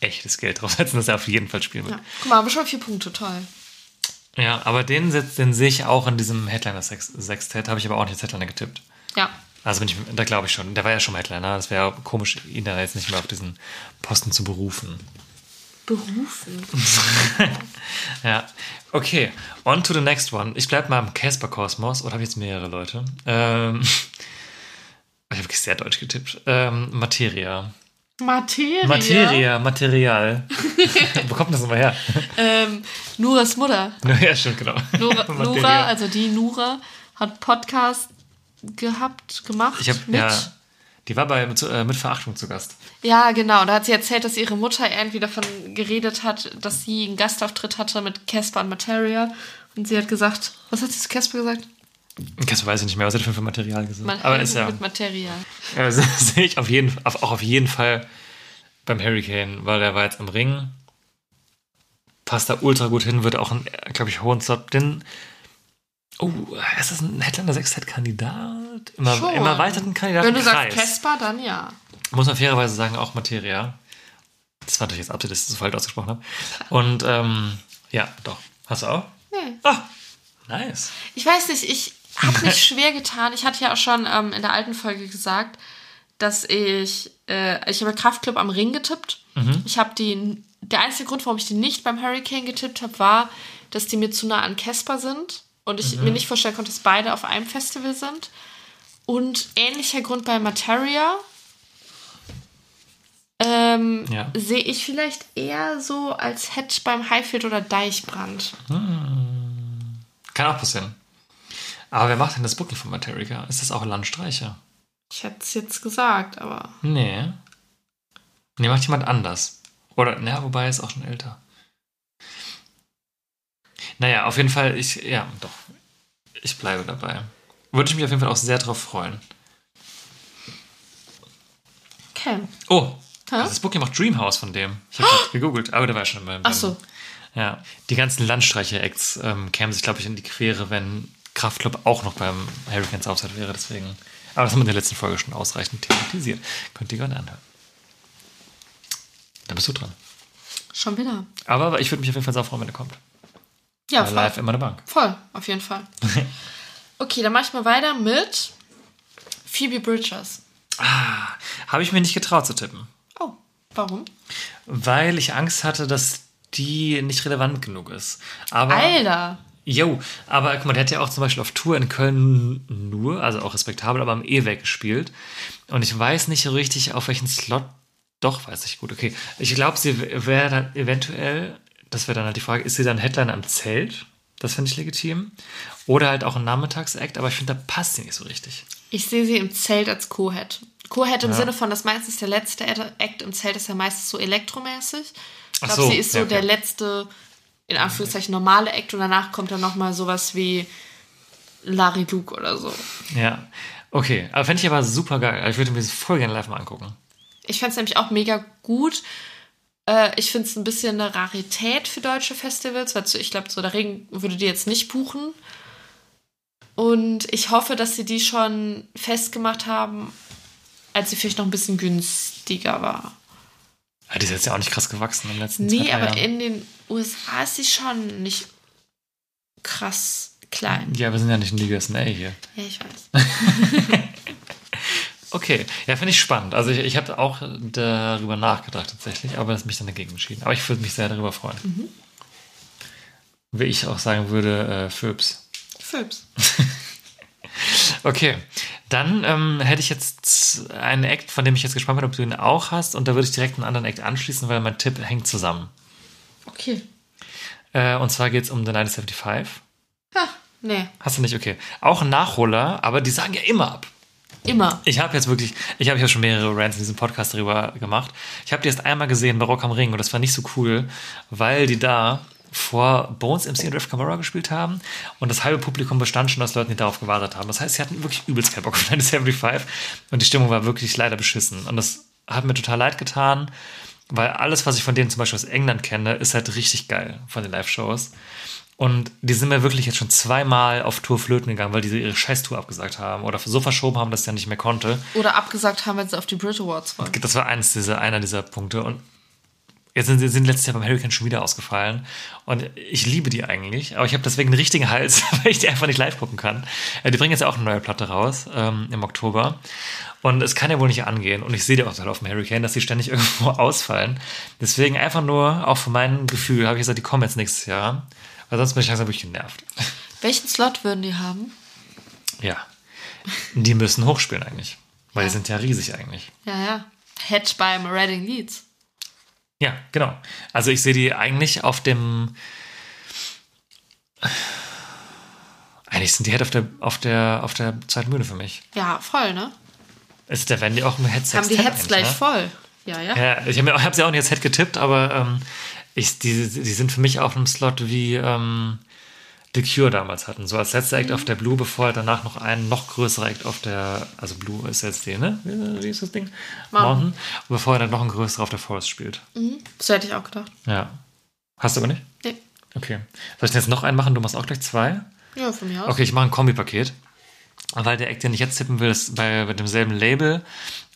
echtes Geld drauf setzen, dass er auf jeden Fall spielen wird. Ja. Guck mal, aber schon vier Punkte, toll. Ja, aber den, den sehe ich auch in diesem Headliner-Sextett, habe ich aber auch nicht als Headliner getippt. Ja. Also bin ich, da glaube ich schon. Der war ja schon mal Headliner. Es wäre komisch, ihn da jetzt nicht mehr auf diesen Posten zu berufen. Berufen. *laughs* Ja. Okay, on to the next one. Ich bleibe mal im Casper-Kosmos. Oder habe ich jetzt mehrere Leute? Ähm, *laughs* ich habe wirklich sehr deutsch getippt. Ähm, Materia. Materia. Materia, Material. *laughs* Wo kommt das nochmal her? Ähm, Nuras Mutter. *laughs* ja, stimmt, genau. Nura, *laughs* Materia. Nura, also die Nura, hat Podcast gehabt, gemacht. Ich habe mit. ja, die war bei mit, äh, mit Verachtung zu Gast. Ja, genau. Da hat sie erzählt, dass ihre Mutter irgendwie davon geredet hat, dass sie einen Gastauftritt hatte mit Casper und Materia. Und sie hat gesagt, was hat sie zu Casper gesagt? Casper weiß ich nicht mehr, was hat er für Material gesagt. Man Aber ist ja, mit Materia. ja das *laughs* sehe ich auf jeden, auf, auch auf jeden Fall beim Hurricane, weil er war jetzt am Ring. Passt da ultra gut hin, wird auch, glaube ich, hohen Slot. Den, oh, ist das ein Headliner Sextet-Kandidat? Immer. Im erweiterten Kandidaten Wenn du sagst Casper, dann ja. muss man fairerweise sagen, auch Materia. Das war natürlich jetzt Absicht, dass ich das so falsch ausgesprochen habe. Und ähm, ja, doch. Hast du auch? Nee. Ah, nice. Ich weiß nicht, ich habe mich *laughs* schwer getan. Ich hatte ja auch schon ähm, in der alten Folge gesagt, dass ich, äh, ich habe Kraftclub am Ring getippt. Ich habe die, der einzige Grund, warum ich die nicht beim Hurricane getippt habe, war, dass die mir zu nah an Casper sind und ich mir nicht vorstellen konnte, dass beide auf einem Festival sind. Und ähnlicher Grund bei Materia. Ähm, Ja. Sehe ich vielleicht eher so als Head beim Highfield oder Deichbrand. Kann auch passieren. Aber wer macht denn das Booking von Materica? Ist das auch Landstreicher? Ich hätte es jetzt gesagt, aber. Nee. Nee, macht jemand anders. Oder, naja, wobei er ist auch schon älter. Naja, auf jeden Fall, ich, ja, doch. Ich bleibe dabei. Würde ich mich auf jeden Fall auch sehr drauf freuen. Okay. Oh, Hä? das Booking macht Dreamhouse von dem. Ich habe gerade gegoogelt, aber der war schon beim. Ach so. Ja, die ganzen Landstreicher-Acts ähm, kämen sich, glaube ich, in die Quere, wenn Kraftclub auch noch beim Hurricanes Auftritt wäre. Deswegen. Aber das haben wir in der letzten Folge schon ausreichend thematisiert. Könnt ihr gerne anhören. Da bist du dran. Schon wieder. Aber ich würde mich auf jeden Fall sehr freuen, wenn er kommt. Ja, Weil voll. live immer eine Bank. Voll, auf jeden Fall. *laughs* Okay, dann mache ich mal weiter mit Phoebe Bridgers. Habe ich mir nicht getraut zu tippen. Oh, warum? Weil ich Angst hatte, dass die nicht relevant genug ist. Aber. Alter. Jo, aber guck mal, der hat ja auch zum Beispiel auf Tour in Köln nur, also auch respektabel, aber am E-Weg gespielt. Und ich weiß nicht so richtig, auf welchen Slot. Doch, weiß ich gut, okay. Ich glaube, sie wäre dann eventuell, das wäre dann halt die Frage, ist sie dann Headliner am Zelt? Das finde ich legitim. Oder halt auch ein Nachmittagsakt, aber ich finde, da passt sie nicht so richtig. Ich sehe sie im Zelt als Co-Head. Co-Head im Sinne von, dass meistens der letzte Act im Zelt ist ja meistens so elektromäßig. Ich glaube, so, sie ist so ja, okay. der letzte, in Anführungszeichen, normale Act und danach kommt dann nochmal sowas wie Larry Luke oder so. Ja. Okay, aber fände ich aber super geil. Ich würde mir das voll gerne live mal angucken. Ich fände es nämlich auch mega gut. Äh, ich finde es ein bisschen eine Rarität für deutsche Festivals, weil ich glaube, so der Regen würde die jetzt nicht buchen. Und ich hoffe, dass sie die schon festgemacht haben, als sie vielleicht noch ein bisschen günstiger war. Ja, die ist jetzt ja auch nicht krass gewachsen den letzten zwei, Nee, drei aber Jahren. in den USA ist sie schon nicht krass klein. Ja, wir sind ja nicht in Liga SNA hier. Ja, ich weiß. *laughs* Okay, ja, finde ich spannend. Also ich, ich habe auch darüber nachgedacht tatsächlich, aber das mich dann dagegen entschieden. Aber ich würde mich sehr darüber freuen. Mhm. Wie ich auch sagen würde, äh, Föbs. Philips. *laughs* Okay, dann ähm, hätte ich jetzt einen Act, von dem ich jetzt gespannt bin, ob du ihn auch hast. Und da würde ich direkt einen anderen Act anschließen, weil mein Tipp hängt zusammen. Okay. Äh, und zwar geht es um The 1975. Ha, nee, Hast du nicht? Okay. Auch ein Nachholer, aber die sagen ja immer ab. immer. Ich habe jetzt wirklich, ich habe ja schon mehrere Rants in diesem Podcast darüber gemacht. Ich habe die erst einmal gesehen bei Rock am Ring und das war nicht so cool, weil die da vor Bones MC und Riff Camara gespielt haben und das halbe Publikum bestand schon aus Leuten, die darauf gewartet haben. Das heißt, sie hatten wirklich übelst keinen Bock auf *laughs* 1975 und die Stimmung war wirklich leider beschissen. Und das hat mir total leid getan, weil alles, was ich von denen zum Beispiel aus England kenne, ist halt richtig geil von den Live-Shows. Und die sind mir wirklich jetzt schon zweimal auf Tour flöten gegangen, weil die ihre Scheiß-Tour abgesagt haben oder so verschoben haben, dass der nicht mehr konnte. Oder abgesagt haben, wenn sie auf die Brit Awards wollen. Das war eins dieser, einer dieser Punkte. Und jetzt sind sie sind letztes Jahr beim Hurricane schon wieder ausgefallen. Und ich liebe die eigentlich, aber ich habe deswegen einen richtigen Hals, *laughs* weil ich die einfach nicht live gucken kann. Äh, Die bringen jetzt ja auch eine neue Platte raus ähm, im Oktober. Und es kann ja wohl nicht angehen. Und ich sehe die auch gerade auf dem Hurricane, dass die ständig *laughs* irgendwo ausfallen. Deswegen einfach nur, auch von meinem Gefühl, habe ich gesagt, die kommen jetzt nächstes Jahr. Weil sonst bin ich langsam wirklich genervt. *laughs* Welchen Slot würden die haben? Ja. Die müssen hochspielen eigentlich. Weil Ja. die sind ja riesig eigentlich. Ja, ja. Head beim Reading Leeds. Ja, genau. Also ich sehe die eigentlich auf dem. Eigentlich sind die Head auf der, auf der, auf der zweiten Bühne für mich. Ja, voll, ne? Ist der Wendy auch im Head Haben die Heads gleich ne? voll. Ja, ja. Ja, ich habe hab sie auch nicht als Head getippt, aber ähm, ich, die, die sind für mich auf einem Slot wie ähm, The Cure damals hatten. So als letzter Act auf der Blue, bevor halt danach noch ein noch größerer Act auf der, also Blue ist jetzt die, ne? Wie, ist das Ding? Mountain. Und bevor er dann noch ein größerer auf der Forest spielt. So hätte ich auch gedacht. Ja. Hast du aber nicht? Nee. Okay. Soll ich denn jetzt noch einen machen? Du machst auch gleich zwei? Ja, von mir aus. Okay, ich mache ein Kombipaket. Weil der Act, den ich jetzt tippen will, ist bei, bei demselben Label.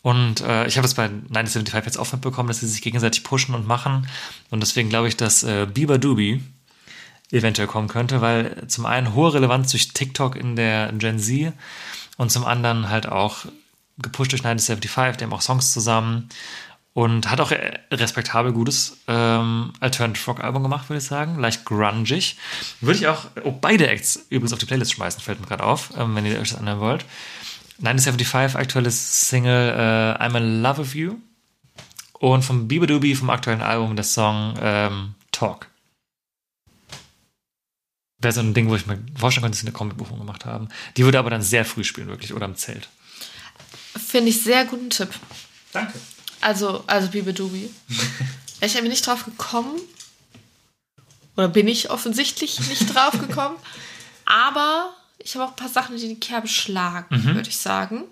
Und äh, ich habe es bei 975 jetzt auch mitbekommen, dass sie sich gegenseitig pushen und machen. Und deswegen glaube ich, dass äh, Bieber Doobie eventuell kommen könnte, weil zum einen hohe Relevanz durch TikTok in der Gen Z und zum anderen halt auch gepusht durch 975, die haben auch Songs zusammen und hat auch respektabel gutes ähm, Alternative Rock Album gemacht, würde ich sagen. Leicht grungig. Würde ich auch oh, beide Acts übrigens auf die Playlist schmeißen, fällt mir gerade auf, ähm, wenn ihr euch das anhören wollt. 975, aktuelles Single äh, I'm in Love with You. Und vom Bieber Doobie, vom aktuellen Album, der Song ähm, Talk. Wäre so ein Ding, wo ich mir vorstellen könnte, dass sie eine Kombi-Buchung gemacht haben. Die würde aber dann sehr früh spielen, wirklich, oder im Zelt. Finde ich sehr guten Tipp. Danke. Also, also Bibi Dubi. Wäre ich irgendwie nicht drauf gekommen. Oder bin ich offensichtlich nicht drauf gekommen. *laughs* Aber ich habe auch ein paar Sachen, die die Kerbe schlagen, würde ich sagen.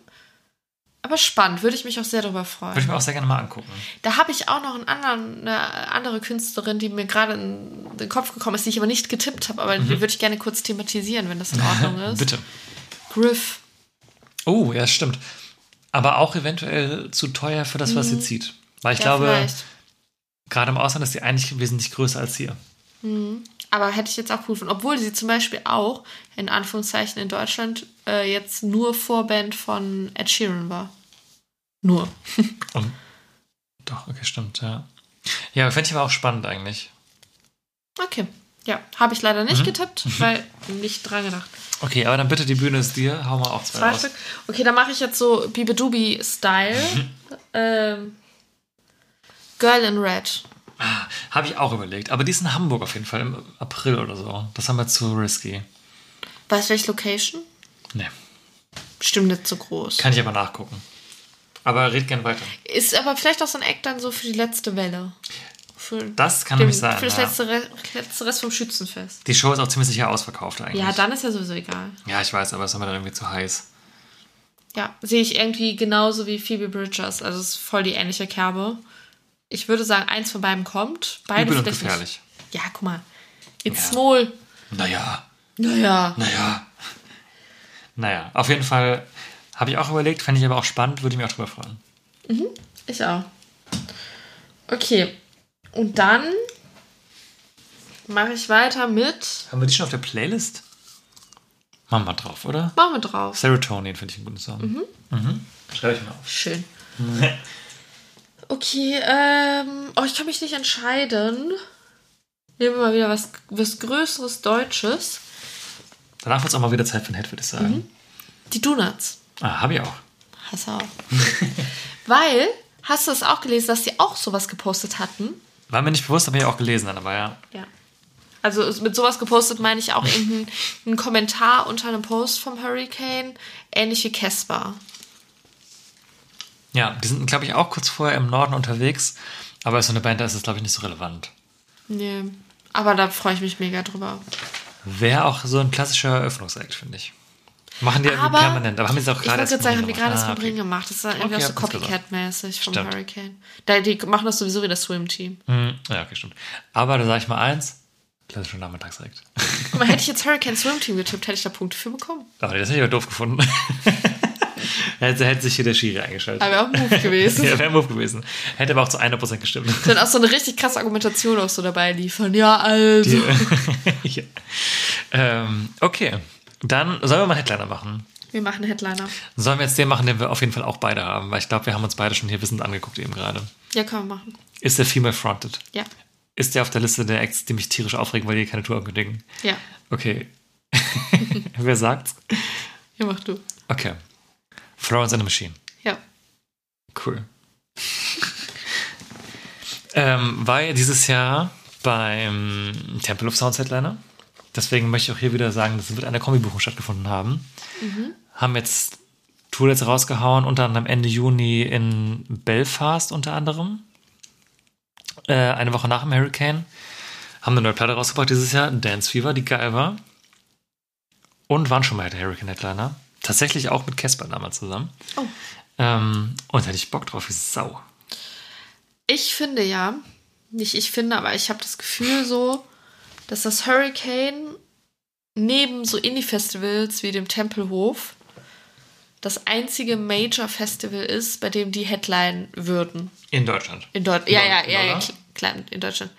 Aber spannend, würde ich mich auch sehr darüber freuen. Würde ich mir auch sehr gerne mal angucken. Da habe ich auch noch einen anderen, eine andere Künstlerin, die mir gerade in den Kopf gekommen ist, die ich aber nicht getippt habe, aber die würde ich gerne kurz thematisieren, wenn das in Ordnung *laughs* ist. Mhm. Bitte. Griff. Oh, ja, stimmt. Aber auch eventuell zu teuer für das, was sie zieht. Weil ich Mhm. Ja, glaube, vielleicht. gerade im Ausland ist sie eigentlich wesentlich größer als hier. Aber hätte ich jetzt auch gefunden. Obwohl sie zum Beispiel auch, in Anführungszeichen, in Deutschland äh, jetzt nur Vorband von Ed Sheeran war. Nur. Und doch, okay, stimmt, ja. Ja, fände ich aber auch spannend eigentlich. Okay. Ja, habe ich leider nicht getippt, *laughs* weil nicht dran gedacht. Okay, aber dann bitte, die Bühne ist dir. Hau mal auch zwei, Zwei raus. Stück. Okay, dann mache ich jetzt so Bibidubi-Style. ähm, Girl in Red. Habe ich auch überlegt. Aber die ist in Hamburg auf jeden Fall im April oder so. Das haben wir zu risky. Weißt du, welche Location? Nee, Bestimmt nicht so groß. kann ich aber nachgucken. Aber red gern weiter. Ist aber vielleicht auch so ein Eck dann so für die letzte Welle. Für, Das kann nämlich sein. für das ja. letzte, Re letzte Rest vom Schützenfest. Die Show ist auch ziemlich sicher ausverkauft eigentlich. Ja, dann ist ja sowieso egal. Ja, ich weiß, aber es ist mir dann irgendwie zu heiß. Ja, sehe ich irgendwie genauso wie Phoebe Bridgers. Also es ist voll die ähnliche Kerbe. Ich würde sagen, eins von beiden kommt. Beide Übel und vielleicht gefährlich. Nicht. Ja, guck mal. It's Ja. small. Naja, Naja. naja. Naja, auf jeden Fall habe ich auch überlegt, fände ich aber auch spannend, würde ich mich auch drüber freuen. Ich auch. Okay. Und dann mache ich weiter mit. Haben wir die schon auf der Playlist? Machen wir drauf, oder? Machen wir drauf. Serotonin finde ich einen guten Song. Mhm. Schreibe ich mal auf. Schön. *laughs* Okay, ähm. Oh, ich kann mich nicht entscheiden. Nehmen wir mal wieder was, was Größeres Deutsches. Danach wird es auch mal wieder Zeit für ein Head, würde ich sagen. Die Donuts. Ah, habe ich auch. Hast du auch. *laughs* Weil, hast du es auch gelesen, dass die auch sowas gepostet hatten? War mir nicht bewusst, habe ich auch gelesen dann, aber ja. Ja. Also mit sowas gepostet meine ich auch *laughs* irgendeinen einen Kommentar unter einem Post vom Hurricane, ähnlich wie Casper. Ja, die sind, glaube ich, auch kurz vorher im Norden unterwegs. Aber so eine Band, da ist es, glaube ich, nicht so relevant. Nee. Aber da freue ich mich mega drüber. Wäre auch so ein klassischer Eröffnungsakt, finde ich. Machen die Aber permanent. Aber haben die es auch Ich gerade wollte erst gerade sagen, haben die gerade das gemacht? mit Ring gemacht. Das ist irgendwie Okay, auch so. Copycat-mäßig vom Stimmt. Hurricane. Da, die machen das sowieso wie das Swim-Team. Hm, ja, okay, stimmt. Aber da sage ich mal eins: klassischer Nachmittagsakt. Guck mal, hätte ich jetzt Hurricane Swim-Team getippt, hätte ich da Punkte für bekommen. Aber das hätte ich aber doof gefunden. *laughs* hätte, hätte sich hier der Schiri eingeschaltet. Aber wäre auch ein Move gewesen. *laughs* ja, wäre ein Move gewesen. Hätte aber auch zu 100% gestimmt. Dann auch so eine richtig krasse Argumentation auch so dabei liefern. Ja, also. *laughs* ja. ähm, okay. Dann sollen wir mal Headliner machen. Wir machen Headliner. Sollen wir jetzt den machen, den wir auf jeden Fall auch beide haben? Weil ich glaube, wir haben uns beide schon hier wissend angeguckt eben gerade. Ja, können wir machen. Ist der Female Fronted? Ja. Ist der auf der Liste der Acts, die mich tierisch aufregen, weil die keine Tour ankündigen? Ja. Okay. *laughs* Wer sagt's? Ja, mach du. Okay. Florence and the Machine. Ja. Cool. ähm, war ja dieses Jahr beim Temple of Sounds Headliner. Deswegen möchte ich auch hier wieder sagen, das wird eine Kombibuchung stattgefunden haben. Haben jetzt Tour jetzt rausgehauen, unter anderem Ende Juni in Belfast unter anderem. Äh, eine Woche nach dem Hurricane. Haben eine neue Platte rausgebracht dieses Jahr, Dance Fever, die geil war. Und waren schon mal der Hurricane Headliner. Tatsächlich auch mit Casper damals zusammen. Oh. Ähm, und da hätte ich Bock drauf, wie Sau. Ich finde ja, nicht ich finde, aber ich habe das Gefühl so, dass das Hurricane neben so Indie-Festivals wie dem Tempelhof das einzige Major-Festival ist, bei dem die Headline würden. In Deutschland. In Deutschland. Ja, ja, ja, ja, kl- klar, in Deutschland.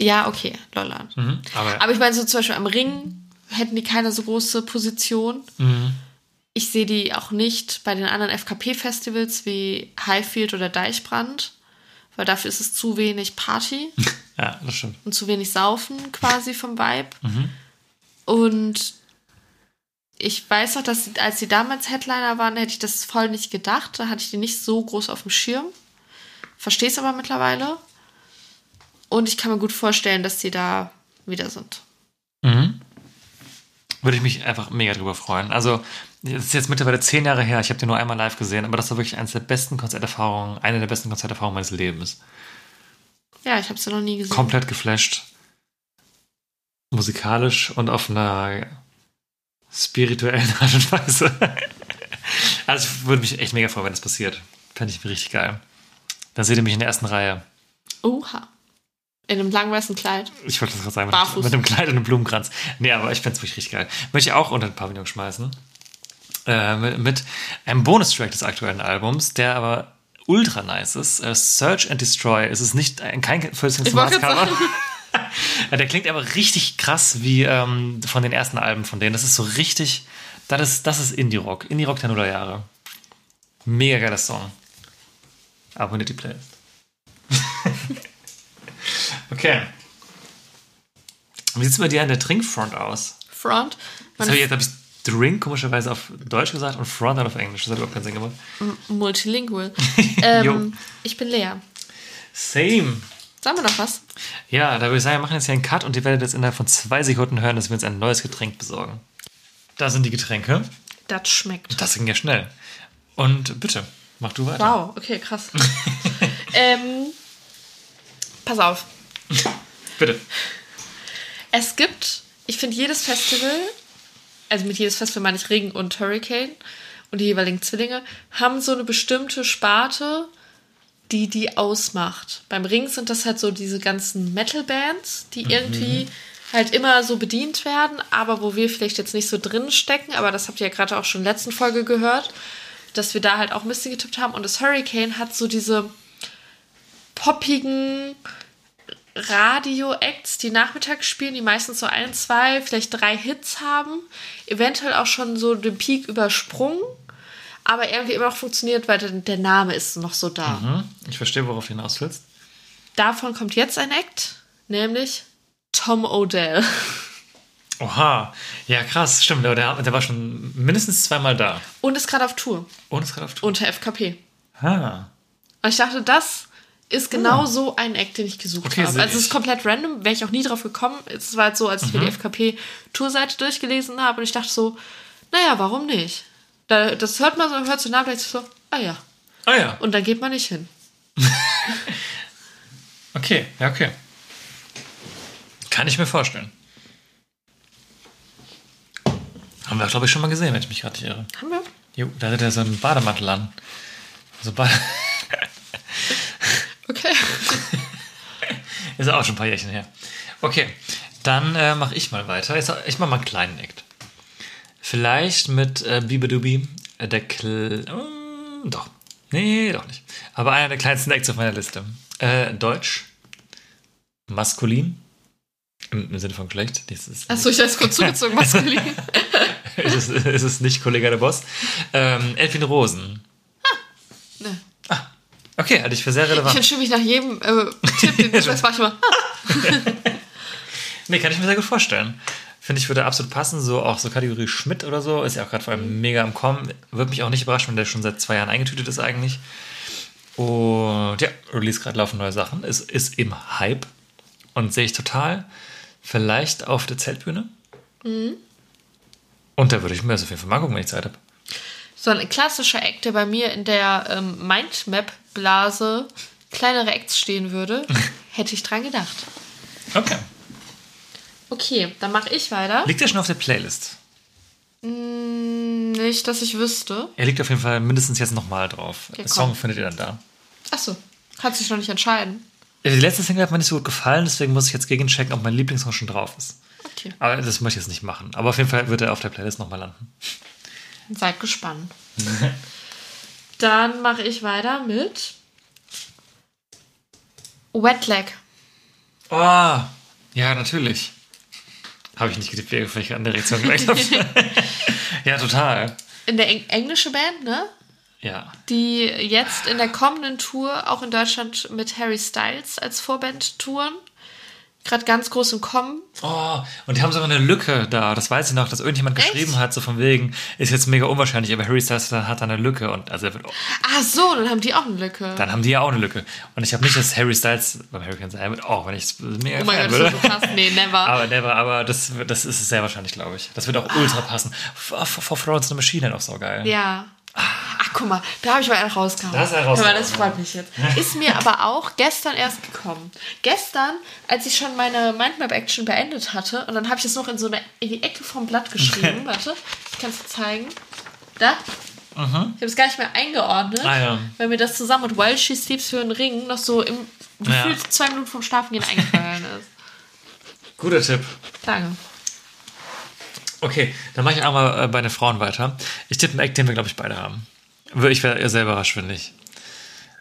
Ja, okay, Lolland. Mhm. Aber, Aber ich meine, so zum Beispiel am Ring hätten die keine so große Position. mhm. Ich sehe die auch nicht bei den anderen FKP-Festivals wie Highfield oder Deichbrand, weil dafür ist es zu wenig Party *laughs* ja, das stimmt. und zu wenig Saufen quasi vom Vibe. Und ich weiß noch, dass sie, als sie damals Headliner waren, hätte ich das voll nicht gedacht. Da hatte ich die nicht so groß auf dem Schirm. Verstehe es aber mittlerweile. Und ich kann mir gut vorstellen, dass sie da wieder sind. Mhm. Würde ich mich einfach mega drüber freuen. Also, es ist jetzt mittlerweile zehn Jahre her, ich habe den nur einmal live gesehen, aber das war wirklich eines der besten Konzerterfahrungen, eine der besten Konzerterfahrungen meines Lebens. Ja, ich habe sie noch nie gesehen. Komplett geflasht. Musikalisch und auf einer spirituellen Art und Weise. *laughs* Also ich würde mich echt mega freuen, wenn das passiert. Fände ich richtig geil. Dann seht ihr mich in der ersten Reihe. Oha. In einem langen weißen Kleid. Ich wollte das gerade sagen, mit, Barfuß. mit einem Kleid und einem Blumenkranz. Nee, aber ich fände es wirklich richtig geil. Möchte ich auch unter den Pavillon schmeißen. Äh, mit, mit einem Bonustrack des aktuellen Albums, der aber ultra nice ist. Äh, Search and Destroy. Es ist nicht ein, kein First Cover. Ja, der klingt aber richtig krass wie ähm, von den ersten Alben von denen. Das ist so richtig, das ist, das ist Indie-Rock. Indie-Rock der Nullerjahre. Mega geiler Song. Abonniert die Playlist. Okay. Wie sieht es bei dir an der Trinkfront aus? Front. Jetzt Meine habe ich, jetzt hab ich Drink komischerweise auf Deutsch gesagt und Front dann auf Englisch. Das hat überhaupt keinen Sinn gemacht. Multilingual. *laughs* Ähm, ich bin Lea. Same. Sagen wir noch was? Ja, da würde ich sagen, wir machen jetzt hier einen Cut und ihr werdet jetzt innerhalb von zwei Sekunden hören, dass wir uns ein neues Getränk besorgen. Da sind die Getränke. Das schmeckt. Das ging ja schnell. Und bitte, mach du weiter. Wow, okay, krass. *laughs* ähm, pass auf. Bitte. Es gibt, ich finde, jedes Festival, also mit jedes Festival meine ich Regen und Hurricane und die jeweiligen Zwillinge, haben so eine bestimmte Sparte, die die ausmacht. Beim Ring sind das halt so diese ganzen Metal-Bands, die irgendwie halt immer so bedient werden, aber wo wir vielleicht jetzt nicht so drin stecken, aber das habt ihr ja gerade auch schon in der letzten Folge gehört, dass wir da halt auch ein bisschen getippt haben. Und das Hurricane hat so diese poppigen Radio-Acts, die nachmittags spielen, die meistens so ein, zwei, vielleicht drei Hits haben, eventuell auch schon so den Peak übersprungen, aber irgendwie immer noch funktioniert, weil der, Name ist noch so da. Hm? Ich verstehe, worauf du hinaus willst. Davon kommt jetzt ein Act, nämlich Tom Odell. *laughs* Oha. Ja, krass, stimmt. Der, der war schon mindestens zweimal da. Und ist gerade auf Tour Und ist gerade auf Tour. unter FKP. Ah. Und ich dachte, das ist genau so ein Act, den ich gesucht Okay, habe. Also es ist komplett random, wäre ich auch nie drauf gekommen. Es war halt so, als ich mir die FKP-Tourseite durchgelesen habe und ich dachte so, naja, warum nicht? Da, das hört man so, hört so denkt sich so, ah ja. Ah ja. Und dann geht man nicht hin. *laughs* Okay, ja, okay. Kann ich mir vorstellen. Haben wir, glaube ich, schon mal gesehen, wenn ich mich gerade nicht irre. Haben wir? Jo, da hat er so einen Bademantel an. So Bade *laughs* Okay. Ist auch schon ein paar Jährchen her. Okay, dann äh, mache ich mal weiter. Jetzt, ich mache mal einen kleinen Act. Vielleicht mit äh, Bibidubi, äh, der Kl äh, Doch. Nee, doch nicht. Aber einer der kleinsten Acts auf meiner Liste. Äh, Deutsch. Maskulin. Im, Im Sinne von Geschlecht. Ist, Achso, ich habe kurz zugezogen, *laughs* maskulin. es, ist, es ist nicht Kollege der Boss. Ähm, Elfin Rosen. Okay, halte ich für sehr Ich relevant. entschuldige mich nach jedem äh, Tipp, den *laughs* du sagst, mach ich immer. *laughs* Nee, kann ich mir sehr gut vorstellen. Finde ich, würde absolut passen. So auch so Kategorie Schmidt oder so. Ist ja auch gerade vor allem mega am Kommen. Würde mich auch nicht überraschen, wenn der schon seit zwei Jahren eingetütet ist eigentlich. Und ja, Release gerade laufen neue Sachen. Es ist im Hype. Und sehe ich total. Vielleicht auf der Zeltbühne. Und da würde ich mir das auf jeden Fall mal gucken, wenn ich Zeit habe. So ein klassischer Act, der bei mir in der ähm, Mindmap-Blase kleinere Acts stehen würde, *laughs* hätte ich dran gedacht. Okay. Okay, dann mache ich weiter. Liegt er schon auf der Playlist? Nicht, dass ich wüsste. Er liegt auf jeden Fall mindestens jetzt nochmal drauf. Okay, Song findet ihr dann da. Achso, kannst dich noch nicht entscheiden. Die letzte Single hat mir nicht so gut gefallen, deswegen muss ich jetzt gegenchecken, ob mein Lieblingssong schon drauf ist. Okay, Aber das möchte ich jetzt nicht machen. Aber auf jeden Fall wird er auf der Playlist nochmal landen. Seid gespannt. *laughs* dann mache ich weiter mit Wet Leg. Oh, ja, natürlich. Habe ich nicht getippt, weil ich andere Reaktion gemerkt habe. *laughs* ja, total. In der Eng englische Band, ne? Ja. Die jetzt in der kommenden Tour auch in Deutschland mit Harry Styles als Vorband touren. Gerade ganz groß im Kommen. Oh, und die haben sogar eine Lücke da. Das weiß ich noch, dass irgendjemand Echt? geschrieben hat, so von wegen, ist jetzt mega unwahrscheinlich, aber Harry Styles hat da eine Lücke. Und also er wird, Ah so, dann haben die auch eine Lücke. dann haben die ja auch eine Lücke. Und ich habe nicht, dass Harry Styles beim Hurricane sein wird, auch wenn ich es mega oh mein Gott, würde. das ist so krass. Nee, never. Aber never, aber das, das ist sehr wahrscheinlich, glaube ich. Das wird auch ultra passen. For, for Florence the Machine auch so geil. Ja. Ach, guck mal, da habe ich mal einen rausgehauen. Da hast du einen rausgehauen, das freut mich jetzt. Ist mir aber auch gestern erst gekommen. Gestern, als ich schon meine Mindmap-Action beendet hatte, und dann habe ich das noch in so eine, in die Ecke vom Blatt geschrieben. *laughs* Warte, ich kann es zeigen. Da. Ich habe es gar nicht mehr eingeordnet, Ah, ja. weil mir das zusammen mit While She Sleeps für einen Ring noch so im gefühlt Ja. zwei Minuten vom Schlafengehen eingefallen ist. Guter Tipp. Danke. Okay, dann mache ich einmal äh, bei den Frauen weiter. Ich tippe einen Eck, den wir, glaube ich, beide haben. Ich wäre sehr überrascht, finde ich.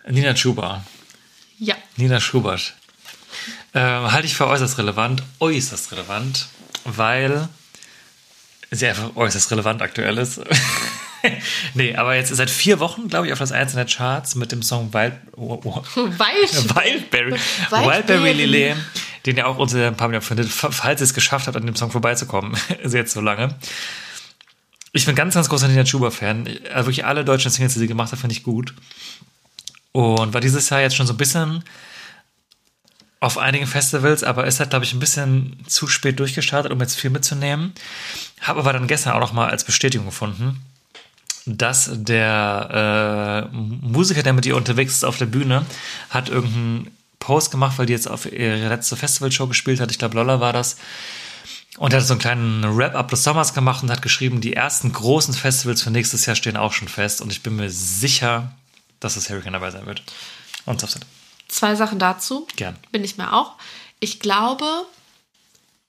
Nina Chuba. Ja. Nina Schubert. Ähm, halte ich für äußerst relevant. Äußerst relevant, weil sie einfach äußerst relevant aktuell ist. *laughs* nee, aber jetzt seit vier Wochen, glaube ich, auf das einzelne Charts mit dem Song Wild, oh, oh, Wild. Wildberry, Wildberry. Wildberry Lillet, den ja auch unsere Pamela findet, fa- falls ihr es geschafft habt, an dem Song vorbeizukommen, *laughs* ist jetzt so lange. Ich bin ganz, ganz großer Nina Chuba-Fan. Also wirklich alle deutschen Singles, die sie gemacht hat, finde ich gut. Und war dieses Jahr jetzt schon so ein bisschen auf einigen Festivals, aber ist halt, glaube ich, ein bisschen zu spät durchgestartet, um jetzt viel mitzunehmen. Habe aber dann gestern auch noch mal als Bestätigung gefunden, dass der äh, Musiker, der mit ihr unterwegs ist auf der Bühne, hat irgendeinen Post gemacht, weil die jetzt auf ihre letzte Festivalshow gespielt hat. Ich glaube, Lolla war das. Und er hat so einen kleinen Wrap-up des Sommers gemacht und hat geschrieben, die ersten großen Festivals für nächstes Jahr stehen auch schon fest. Und ich bin mir sicher, dass das Hurricane dabei sein wird. Und Softset. Zwei Sachen dazu. Gern. Bin ich mir auch. Ich glaube,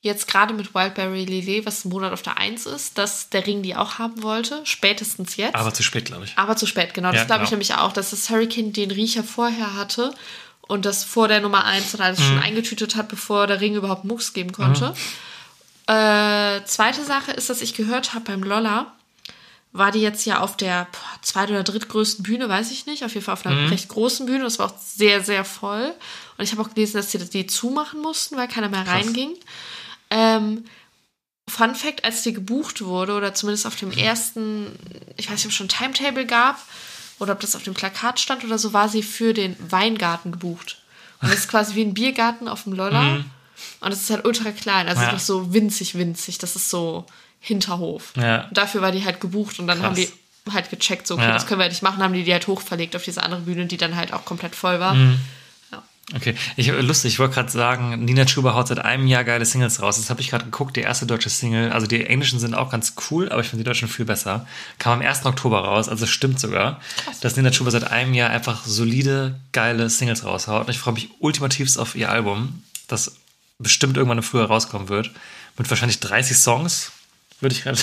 jetzt gerade mit Wildberry Lillet, was im Monat auf der 1 ist, dass der Ring die auch haben wollte. Spätestens jetzt. Aber zu spät, glaube ich. Aber zu spät, genau. Das Ja, glaube ich genau. nämlich auch, dass das Hurricane den Riecher vorher hatte und das vor der Nummer 1 und alles Mhm. schon eingetütet hat, bevor der Ring überhaupt Mucks geben konnte. Äh, zweite Sache ist, dass ich gehört habe beim Lolla, war die jetzt ja auf der boah, zweit- oder drittgrößten Bühne, weiß ich nicht. Auf jeden Fall auf einer Mhm. recht großen Bühne. Das war auch sehr, sehr voll. Und ich habe auch gelesen, dass sie die zumachen mussten, weil keiner mehr reinging. Ähm, Fun Fact, als die gebucht wurde, oder zumindest auf dem ersten, ich weiß nicht, ob es schon ein Timetable gab, oder ob das auf dem Plakat stand oder so, war sie für den Weingarten gebucht. Und das ist quasi wie ein Biergarten auf dem Lolla. Und es ist halt ultra klein, also. Ja. nicht so winzig, winzig. Das ist so Hinterhof. Ja. Und dafür war die halt gebucht und dann Krass. haben die halt gecheckt, so, okay, Ja. das können wir halt nicht machen, haben die die halt hochverlegt auf diese andere Bühne, die dann halt auch komplett voll war. Mhm. Ja. Okay, ich lustig, ich wollte gerade sagen, Nina Chuba haut seit einem Jahr geile Singles raus. Das habe ich gerade geguckt, die erste deutsche Single. Also die englischen sind auch ganz cool, aber ich finde die deutschen viel besser. Kam am 1. Oktober raus, also stimmt sogar, dass Nina Chuba seit einem Jahr einfach solide, geile Singles raushaut. Und ich freue mich ultimativst auf ihr Album, das bestimmt irgendwann im Frühjahr rauskommen wird. Mit wahrscheinlich 30 Songs, würde ich gerade.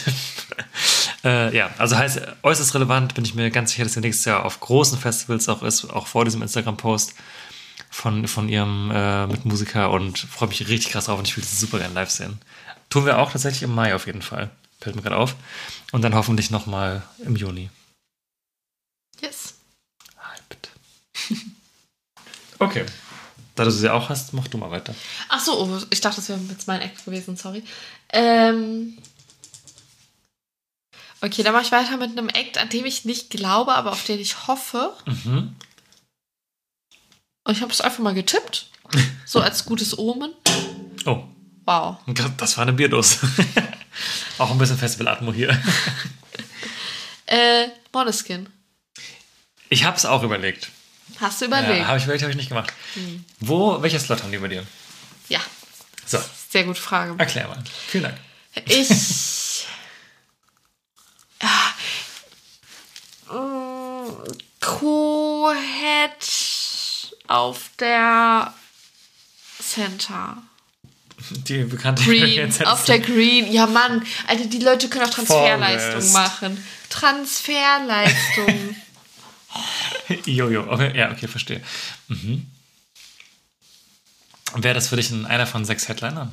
*laughs* äh, ja, also heißt äußerst relevant, bin ich mir ganz sicher, dass sie nächstes Jahr auf großen Festivals auch ist, auch vor diesem Instagram-Post von, von ihrem äh, Mitmusiker und freue mich richtig krass drauf und ich will das super gerne live sehen. Tun wir auch tatsächlich im Mai auf jeden Fall. Fällt mir gerade auf. Und dann hoffentlich nochmal im Juni. Yes. Hyped. *laughs* Okay. Da du sie auch hast, mach du mal weiter. Ach so, oh, ich dachte, das wäre jetzt mein Act gewesen, sorry. Ähm. Okay, dann mache ich weiter mit einem Act, an dem ich nicht glaube, aber auf den ich hoffe. Mhm. Und ich habe es einfach mal getippt. *laughs* So als gutes Omen. Oh, Wow. das war eine Bierdose. *laughs* auch ein bisschen Festival-Atmo hier. *laughs* Äh, Moneskin. Ich habe es auch überlegt. Hast du Ja, überlegt? habe ich überlegt, habe ich nicht gemacht. Wo, welcher Slot haben die bei dir? Ja, So, sehr gute Frage. erklär mal. Vielen Dank. Ich. ja. *laughs* Mm, Co-Head auf der Center. Die bekannte Green. Auf der Green. Ja, Mann. Alter, die Leute können auch Transferleistung Forrest. machen. Transferleistung. *laughs* Jojo, okay, ja, okay, verstehe. Mhm. Wäre das für dich ein, einer von sechs Headlinern?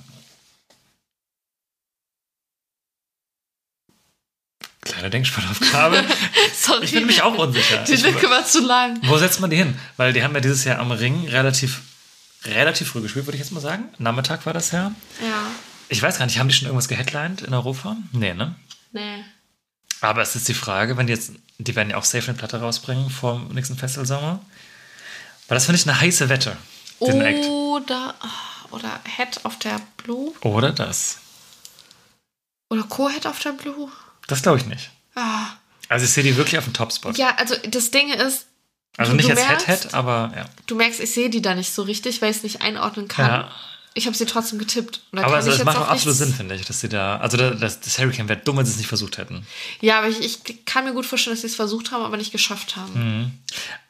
Kleine Denksportaufgabe. *laughs* Sorry. Ich bin mich auch unsicher. Die Lücke war zu lang. wo setzt man die hin? Weil die haben ja dieses Jahr am Ring relativ, relativ früh gespielt, würde ich jetzt mal sagen. Nachmittag war das ja. Ja. Ich weiß gar nicht, haben die schon irgendwas geheadlined in Europa? Nee, ne? Nee. Aber es ist die Frage, wenn die jetzt, die werden ja auch safe eine Platte rausbringen vor dem nächsten Festivalsommer. Weil das finde ich eine heiße Wette. Den Act. Oder, oder Head auf der Blue. Oder das. Oder Co-Head auf der Blue. Das glaube ich nicht. Ah. Also ich sehe die wirklich auf dem Topspot. Ja, also das Ding ist, also du- nicht du als Head-Head, aber ja. du merkst, ich sehe die da nicht so richtig, weil ich es nicht einordnen kann. ja. Ich habe sie trotzdem getippt. Aber also, das macht auch absolut Sinn, finde ich, dass sie da. Also, da- das, das Hurricane wäre dumm, wenn sie es nicht versucht hätten. Ja, aber ich, ich kann mir gut vorstellen, dass sie es versucht haben, aber nicht geschafft haben. Mhm.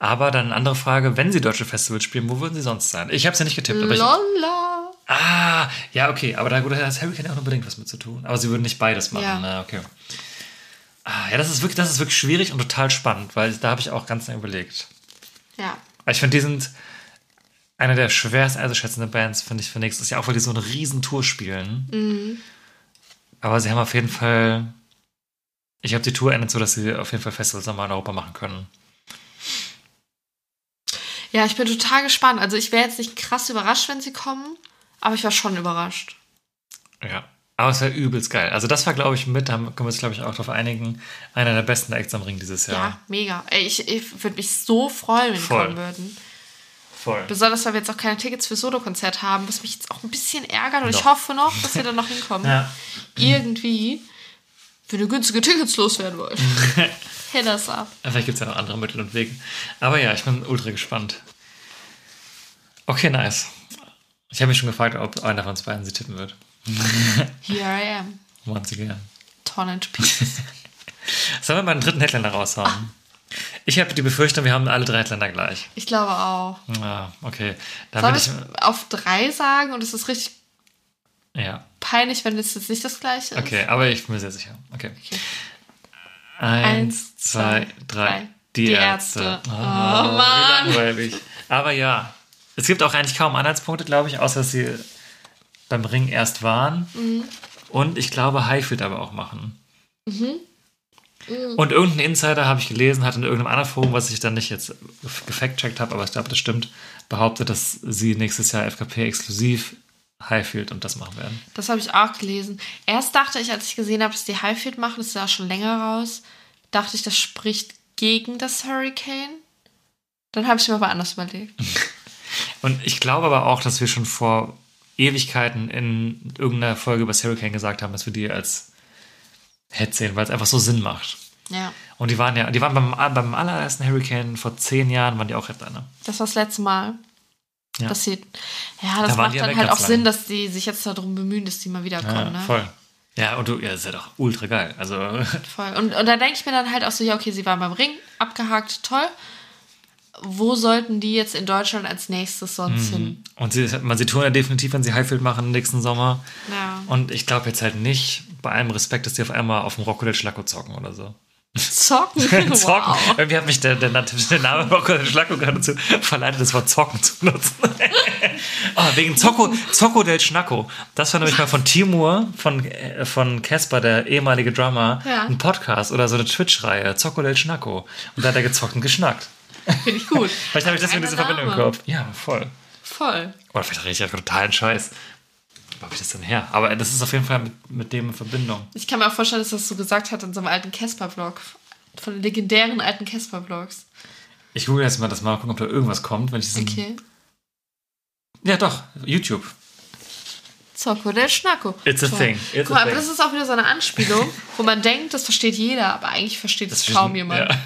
Aber dann eine andere Frage: Wenn sie deutsche Festivals spielen, wo würden sie sonst sein? Ich habe sie nicht getippt, aber. Lolla. Ah, ja, okay. Aber da gut, hat das Hurricane auch unbedingt was mit zu tun. Aber sie würden nicht beides machen. Ja. Na, okay. Ah, ja, das ist, wirklich, das ist wirklich schwierig und total spannend, weil da habe ich auch ganz lange überlegt. Ja. Ich finde, die sind eine der schwerst einzuschätzenden Bands, finde ich, für nächstes Jahr, auch weil die so eine riesen Tour spielen. Aber sie haben auf jeden Fall. Ich glaube, die Tour endet so, dass sie auf jeden Fall Festivals nochmal in Europa machen können. Ja, ich bin total gespannt. Also ich wäre jetzt nicht krass überrascht, wenn sie kommen, aber ich war schon überrascht. Ja. Aber es wäre übelst geil. Also, das war, glaube ich, mit, da können wir uns, glaube ich, auch darauf einigen, einer der besten Acts am Ring dieses Ja, Jahr. mega. Ey, ich, ich würde mich so freuen, wenn Voll. kommen würden. Voll. Besonders, weil wir jetzt auch keine Tickets für Solo-Konzert haben, was mich jetzt auch ein bisschen ärgert. Und ich Noch. hoffe noch, dass wir dann noch hinkommen. Ja. Irgendwie, wenn ihr günstige Tickets loswerden wollt. Hit us up. Vielleicht gibt es ja noch andere Mittel und Wege. Aber ja, ich bin ultra gespannt. Okay, nice. Ich habe mich schon gefragt, ob einer von uns beiden sie tippen wird. *laughs* Here I am. Once again. Torn into pieces. *laughs* Sollen wir mal einen dritten Headliner raushauen? Ich habe die Befürchtung, wir haben alle drei Headliner gleich. Ich glaube auch. Ah, okay. Da Soll ich ich. auf drei sagen und es ist richtig Ja, peinlich, wenn es jetzt nicht das gleiche ist? okay, aber ich bin mir sehr sicher. Okay. Okay. Eins, zwei, drei. drei. Die, Die Ärzte. Ärzte. Oh, Oh, Mann. Wie langweilig. Aber ja, es gibt auch eigentlich kaum Anhaltspunkte, glaube ich, außer dass sie beim Ring erst waren. Mhm. Und ich glaube, Highfield aber auch machen. Mhm. Und irgendein Insider habe ich gelesen, hat in irgendeinem anderen Forum, was ich dann nicht jetzt gefact-checkt habe, aber ich glaube, das stimmt, behauptet, dass sie nächstes Jahr FKP exklusiv Highfield und das machen werden. Das habe ich auch gelesen. Erst dachte ich, als ich gesehen habe, dass die Highfield machen, das ist ja schon länger raus, dachte ich, das spricht gegen das Hurricane. Dann habe ich mir aber anders überlegt. *laughs* Und ich glaube aber auch, dass wir schon vor Ewigkeiten in irgendeiner Folge über das Hurricane gesagt haben, dass wir die als Sehen, weil es einfach so Sinn macht. Ja. Und die waren ja, die waren beim, beim allerersten Hurricane vor zehn Jahren, waren die auch Headliner. Das war das letzte Mal. Ja. Dass sie, ja, das Da macht dann halt auch ganz Sinn, lang. dass die sich jetzt darum bemühen, dass die mal wiederkommen. Ja, ne? voll. Ja, und du, ja, das ist ja doch ultra geil. Also, Voll. Und, und da denke ich mir dann halt auch so, ja, okay, sie waren beim Ring, abgehakt, toll. Wo sollten die jetzt in Deutschland als nächstes sonst Mhm. hin? und sie, man, sie tun ja definitiv, wenn sie Highfield machen nächsten Sommer. Ja. Und ich glaube jetzt halt nicht, bei allem Respekt, dass die auf einmal auf dem Rocco Schlacko zocken oder so. Zocken. *laughs* zocken. Wow. Irgendwie hat mich der, der, der Name Rocco Schlacko geradezu verleitet, das Wort zocken zu nutzen. oh, *laughs* wegen Zocco, Zocco del Schnacko. Das war nämlich mal von Timur, von äh, von Casper, der ehemalige Drummer, Ja. ein Podcast oder so eine Twitch-Reihe, Zocco del Schnacko. Und da hat er gezockt und geschnackt. Finde ich gut. *laughs* Vielleicht habe ich deswegen diese Verbindung im. Kopf. Ja, voll. Voll. Oder vielleicht rede ich einfach totalen Scheiß. Wo habe ich das denn her? Aber das ist auf jeden Fall mit, mit dem in Verbindung. Ich kann mir auch vorstellen, dass das so gesagt hat in so einem alten Casper-Vlog. Von den legendären alten Casper-Vlogs. Ich google jetzt mal das mal, gucken, ob da irgendwas kommt. Wenn ich diesen, Okay. Ja, doch, YouTube. Zocco del Schnacko. It's a Toll. thing. It's Guck a mal, aber das ist auch wieder so eine Anspielung, wo man denkt, das versteht jeder, aber eigentlich versteht es Das kaum jemand. Ja.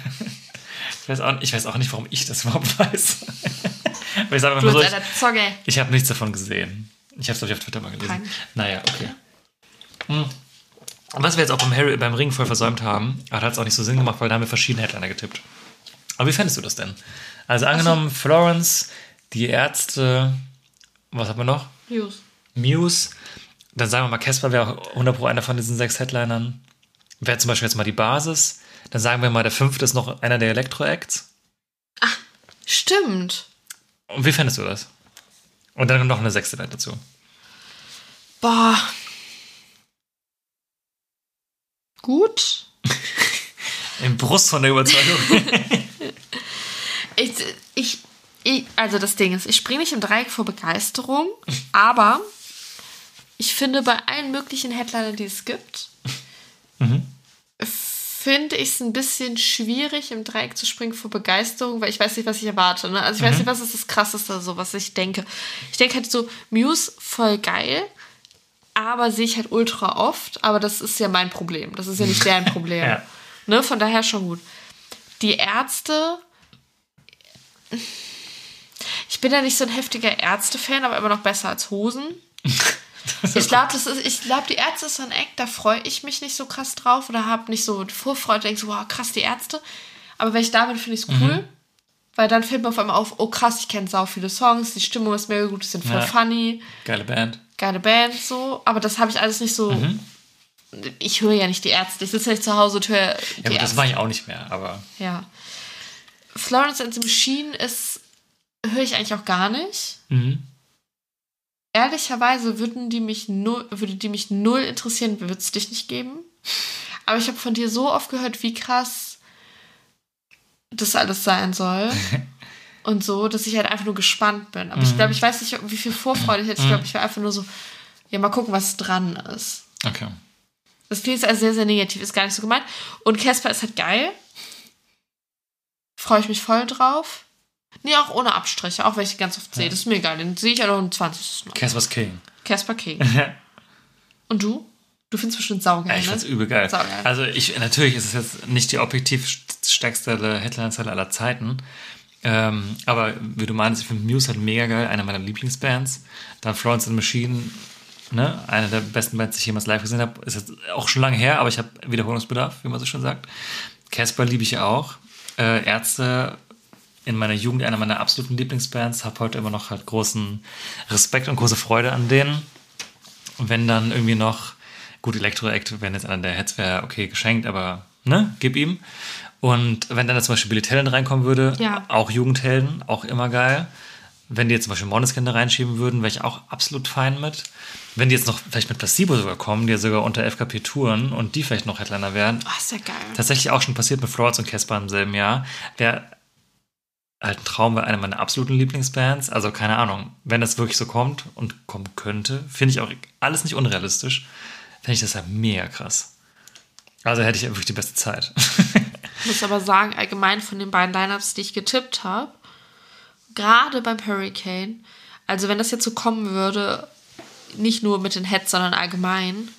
Ich, weiß auch, ich weiß auch nicht, warum ich das überhaupt *laughs* weiß. Aber ich sage einfach so, ich, ich habe nichts davon gesehen. Ich habe es, glaube ich, auf Twitter mal gelesen. Peinlich. Naja, okay. Hm. Was wir jetzt auch beim, Harry, beim Ring voll versäumt haben, hat es auch nicht so Sinn gemacht, weil da haben wir verschiedene Headliner getippt. Aber wie fändest du das denn? Also angenommen, Florence, die Ärzte, was haben wir noch? News. Muse, dann sagen wir mal, Casper wäre auch 100 Pro einer von diesen sechs Headlinern. Wäre zum Beispiel jetzt mal die Basis. Dann sagen wir mal, der fünfte ist noch einer der Elektro-Acts. Stimmt. Und wie fändest du das? Und dann noch eine sechste Band dazu. Boah. Gut. *laughs* Im Brust von der Überzeugung. *laughs* Ich, ich, ich, also das Ding ist, ich springe nicht im Dreieck vor Begeisterung, aber ich finde bei allen möglichen Headlinern, die es gibt, finde ich es ein bisschen schwierig, im Dreieck zu springen vor Begeisterung, weil ich weiß nicht, was ich erwarte. Ne? Also ich weiß nicht, was ist das Krasseste, so was ich denke. Ich denke halt so, Muse voll geil, aber sehe ich halt ultra oft, aber das ist ja mein Problem. Das ist ja nicht deren *laughs* Problem. Ja. Ne? Von daher schon gut. Die Ärzte. Ich bin ja nicht so ein heftiger Ärzte-Fan, aber immer noch besser als Hosen. *laughs* *laughs* Ich glaube, glaube, die Ärzte ist so ein Eck, da freue ich mich nicht so krass drauf oder habe nicht so Vorfreude, denke so, wow, krass, die Ärzte. Aber wenn ich da bin, finde ich es cool. Mhm. Weil dann fällt mir auf einmal auf, oh krass, ich kenne sau viele Songs, die Stimmung ist mega gut, die sind voll Ja. funny, Geile Band. geile Band, so. Aber das habe ich alles nicht so. Mhm. Ich höre ja nicht die Ärzte. Ich sitze ja nicht zu Hause und höre Ja, die gut, das mache ich auch nicht mehr, aber Ja. Florence and the Machine ist, höre ich eigentlich auch gar nicht. mhm. Ehrlicherweise würden die mich null, würde die mich null interessieren, würde es dich nicht geben. Aber ich habe von dir so oft gehört, wie krass das alles sein soll. *laughs* und so, dass ich halt einfach nur gespannt bin. Aber ich glaube, ich weiß nicht, wie viel Vorfreude ich hätte. Ich glaube, ich wäre einfach nur so, ja, mal gucken, was dran ist. okay. Das klingt also sehr, sehr negativ, ist gar nicht so gemeint. Und Casper ist halt geil. Freue ich mich voll drauf. Nee, auch ohne Abstriche, auch wenn ich ganz oft sehe. Das ist mir egal, den sehe ich ja noch ein 20. Mal. Casper's King. Casper King. *laughs* Und du? Du findest bestimmt saugeil, Ich ne? find's übel geil. Saugeil. Also ich, natürlich ist es jetzt nicht die objektiv stärkste Headline-Zeile aller Zeiten. Ähm, aber wie du meinst, ich finde Muse halt mega geil, eine meiner Lieblingsbands. Dann Florence and the Machine, ne, eine der besten Bands, die ich jemals live gesehen habe. Ist jetzt auch schon lange her, aber ich habe Wiederholungsbedarf, wie man so schon sagt. Casper liebe ich ja auch. Äh, Ärzte in meiner Jugend einer meiner absoluten Lieblingsbands, habe heute immer noch halt großen Respekt und große Freude an denen. Und wenn dann irgendwie noch, gut, Elektro-Act, wenn jetzt einer der Heads wäre, okay, geschenkt, aber ne, gib ihm. Und wenn dann da zum Beispiel Billy Talent reinkommen würde, Ja. auch Jugendhelden, auch immer geil. Wenn die jetzt zum Beispiel Måneskin da reinschieben würden, wäre ich auch absolut fein mit. Wenn die jetzt noch vielleicht mit Placebo sogar kommen, die ja sogar unter FKP touren und die vielleicht noch Headliner wären, Oh, ist ja geil. tatsächlich auch schon passiert mit Florence und Casper im selben Jahr. Wäre ein Traum, wäre eine meiner absoluten Lieblingsbands. Also keine Ahnung, wenn das wirklich so kommt und kommen könnte, finde ich auch alles nicht unrealistisch, finde ich das halt mega krass. Also hätte ich wirklich die beste Zeit. Ich *laughs* muss aber sagen, allgemein von den beiden Lineups, die ich getippt habe, gerade beim Hurricane, also wenn das jetzt so kommen würde, nicht nur mit den Heads, sondern allgemein,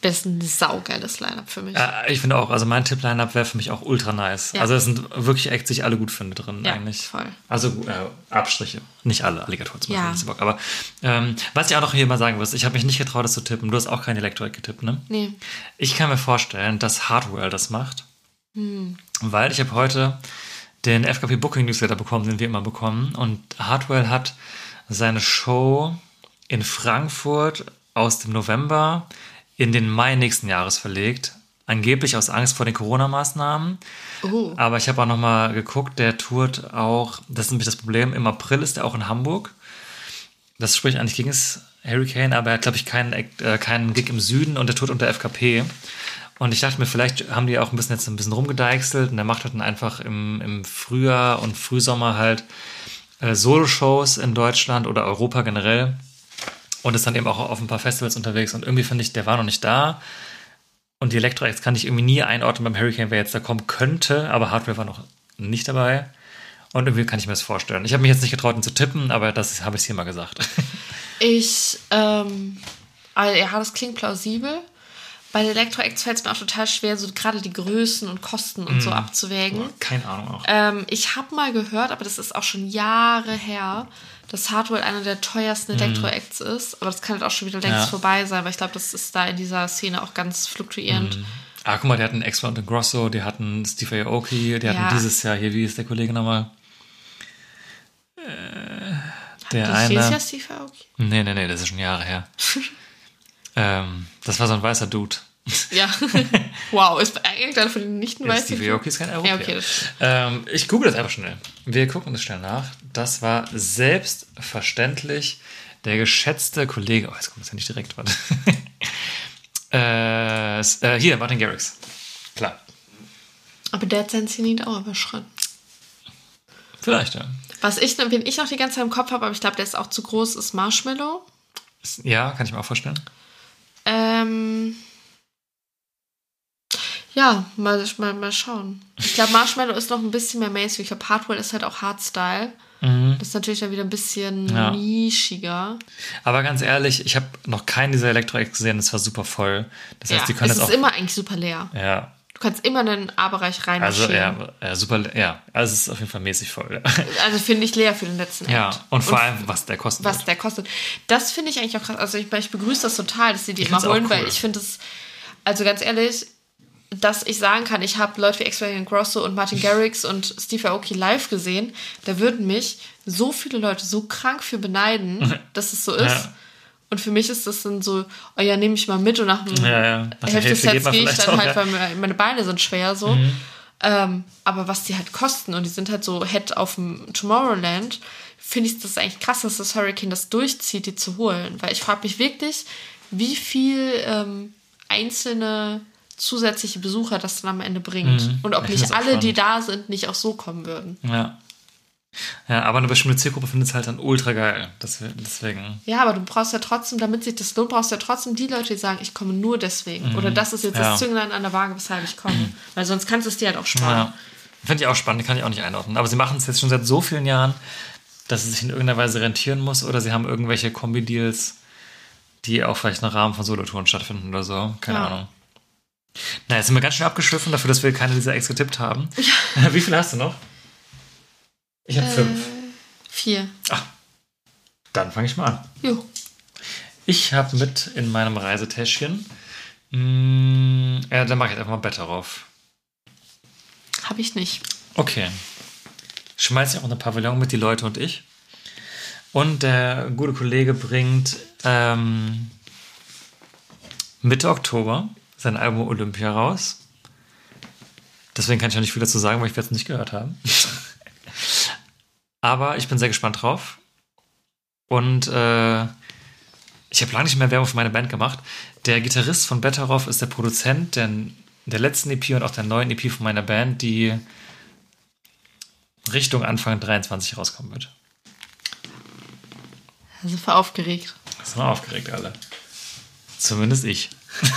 wäre es ein saugeiles Lineup für mich. Äh, ich finde auch, also mein Tipp-Line-Up wäre für mich auch ultra nice. Ja. Also es sind wirklich Acts, die ich alle gut finde drin Ja, eigentlich. voll. Also äh, Abstriche. Nicht alle, Alligator zum. Beispiel. Ja. Bock. Aber ähm, was ich auch noch hier mal sagen muss, ich habe mich nicht getraut, das zu tippen. Du hast auch kein Electro getippt, ne? Nee. Ich kann mir vorstellen, dass Hardwell das macht. Hm. Weil ich habe heute den FKP Booking Newsletter bekommen, den wir immer bekommen. Und Hardwell hat seine Show in Frankfurt aus dem November in den Mai nächsten Jahres verlegt. Angeblich aus Angst vor den Corona-Maßnahmen. Oh. Aber ich habe auch noch mal geguckt, der tourt auch, das ist nämlich das Problem, im April ist er auch in Hamburg. Das spricht eigentlich gegen das Hurricane, aber er hat, glaube ich, keinen, äh, keinen Gig im Süden und der tourt unter FKP. Und ich dachte mir, vielleicht haben die auch ein bisschen jetzt ein bisschen rumgedeichselt und er macht halt dann einfach im, im Frühjahr und Frühsommer halt äh, Solo-Shows in Deutschland oder Europa generell und ist dann eben auch auf ein paar Festivals unterwegs und irgendwie finde ich, der war noch nicht da. Und die Electro Acts kann ich irgendwie nie einordnen beim Hurricane, wer jetzt da kommen könnte, aber Hardware war noch nicht dabei. Und irgendwie kann ich mir das vorstellen. Ich habe mich jetzt nicht getraut, ihn zu tippen, aber das habe ich hier mal gesagt. *laughs* Ich, ähm, also, ja, das klingt plausibel. Bei den Elektro-Acts fällt es mir auch total schwer, so gerade die Größen und Kosten und so abzuwägen. Keine Ahnung auch. Ähm, ich habe mal gehört, aber das ist auch schon Jahre her, dass Hardwell einer der teuersten Elektro-Acts ist. Aber das kann halt auch schon wieder längst Ja. vorbei sein, weil ich glaube, das ist da in dieser Szene auch ganz fluktuierend. Ah, guck mal, die hatten Extra und Grosso, die hatten Steve Aoki, die Ja. hatten dieses Jahr hier, wie ist der Kollege nochmal? Äh, der Das ist eine. ja Steve Aoki. Nee, nee, nee, das ist schon Jahre her. *laughs* ähm, das war so ein weißer Dude. Ja. *laughs* wow, ist irgendeiner von den nicht weißer Steve? Aoki ist kein Europäer. Ja, okay, ähm, ich google das einfach schnell. Wir gucken das schnell nach. Das war selbstverständlich der geschätzte Kollege. Oh, jetzt kommt das ja nicht direkt. Warte. *laughs* äh, äh, hier, Martin Garrix. Klar. Aber der hat sein Zenit auch überschritten. Vielleicht, ja. Was ich, wen ich noch die ganze Zeit im Kopf habe, aber ich glaube, der ist auch zu groß, ist Marshmallow. Ja, kann ich mir auch vorstellen. Ähm. Ja, mal, mal, mal schauen. Ich glaube, Marshmallow ist noch ein bisschen mehr Mainstream. Ich glaube, Hardwell ist halt auch Hardstyle. Das ist natürlich dann wieder ein bisschen Mhm. Ja. nischiger. Aber ganz ehrlich, ich habe noch keinen dieser Elektro-Acts gesehen. Das war super voll. Das heißt, die können es jetzt ist auch. immer eigentlich super leer. Ja, Du kannst immer in den A-Bereich Also reinmarschieren. ja, ja, super, ja. Also es ist auf jeden Fall mäßig voll. *laughs* Also finde ich leer für den letzten Ja, Act. und vor allem, was der kostet. was der kostet. Das finde ich eigentlich auch krass. Also ich, ich begrüße das total, dass sie die Ich immer holen, weil cool. ich finde es, also ganz ehrlich, dass ich sagen kann, ich habe Leute wie X-Ray Grosso und Martin *laughs* Garrix und Steve Aoki live gesehen, da würden mich so viele Leute so krank für beneiden, *laughs* dass es so ist. Ja. Und für mich ist das dann so, oh ja, nehme ich mal mit und nach dem Ja, ja. Nach Hälfte gehe ich dann auch, halt. Mhm. weil meine Beine sind schwer so. Ähm, aber was die halt kosten und die sind halt so Head auf dem Tomorrowland, finde ich das eigentlich krass, dass das Hurricane das durchzieht, die zu holen. Weil ich frage mich wirklich, wie viel ähm, einzelne zusätzliche Besucher das dann am Ende bringt. Mhm. Und ob Ich nicht alle, die spannend. da sind, nicht auch so kommen würden. Ja. Ja, aber eine bestimmte Zielgruppe findet es halt dann ultra geil. Das, deswegen. Ja, aber du brauchst ja trotzdem, damit sich das lohnt, brauchst du ja trotzdem die Leute, die sagen, ich komme nur deswegen. Oder das ist jetzt Mhm. Ja. das Zünglein an der Waage, weshalb ich komme. Weil sonst kannst du es dir halt auch sparen. Ja. Finde ich auch spannend, kann ich auch nicht einordnen. Aber sie machen es jetzt schon seit so vielen Jahren, dass es sich in irgendeiner Weise rentieren muss oder sie haben irgendwelche Kombi-Deals, die auch vielleicht im Rahmen von Solotouren stattfinden oder so. Keine Ja. Ahnung. Na, jetzt sind wir ganz schön abgeschwiffen dafür, dass wir keine dieser Ex getippt haben. *laughs* Wie viel hast du noch? Ich habe fünf. Vier. Dann fange ich mal an. Jo. Ich habe mit in meinem Reisetäschchen. Mh, ja, dann mache ich einfach mal Bett darauf. Habe ich nicht. Okay. Schmeiß ich auch eine Pavillon mit, die Leute und ich. Und der gute Kollege bringt ähm, Mitte Oktober sein Album Olympia raus. Deswegen kann ich auch nicht viel dazu sagen, weil ich es nicht gehört habe. *laughs* Aber ich bin sehr gespannt drauf. Und äh, ich habe lange nicht mehr Werbung für meine Band gemacht. Der Gitarrist von Betteroff ist der Produzent der, der letzten EP und auch der neuen EP von meiner Band, die Richtung Anfang 23 rauskommen wird. Also voll aufgeregt. Sind wir aufgeregt alle. Zumindest ich.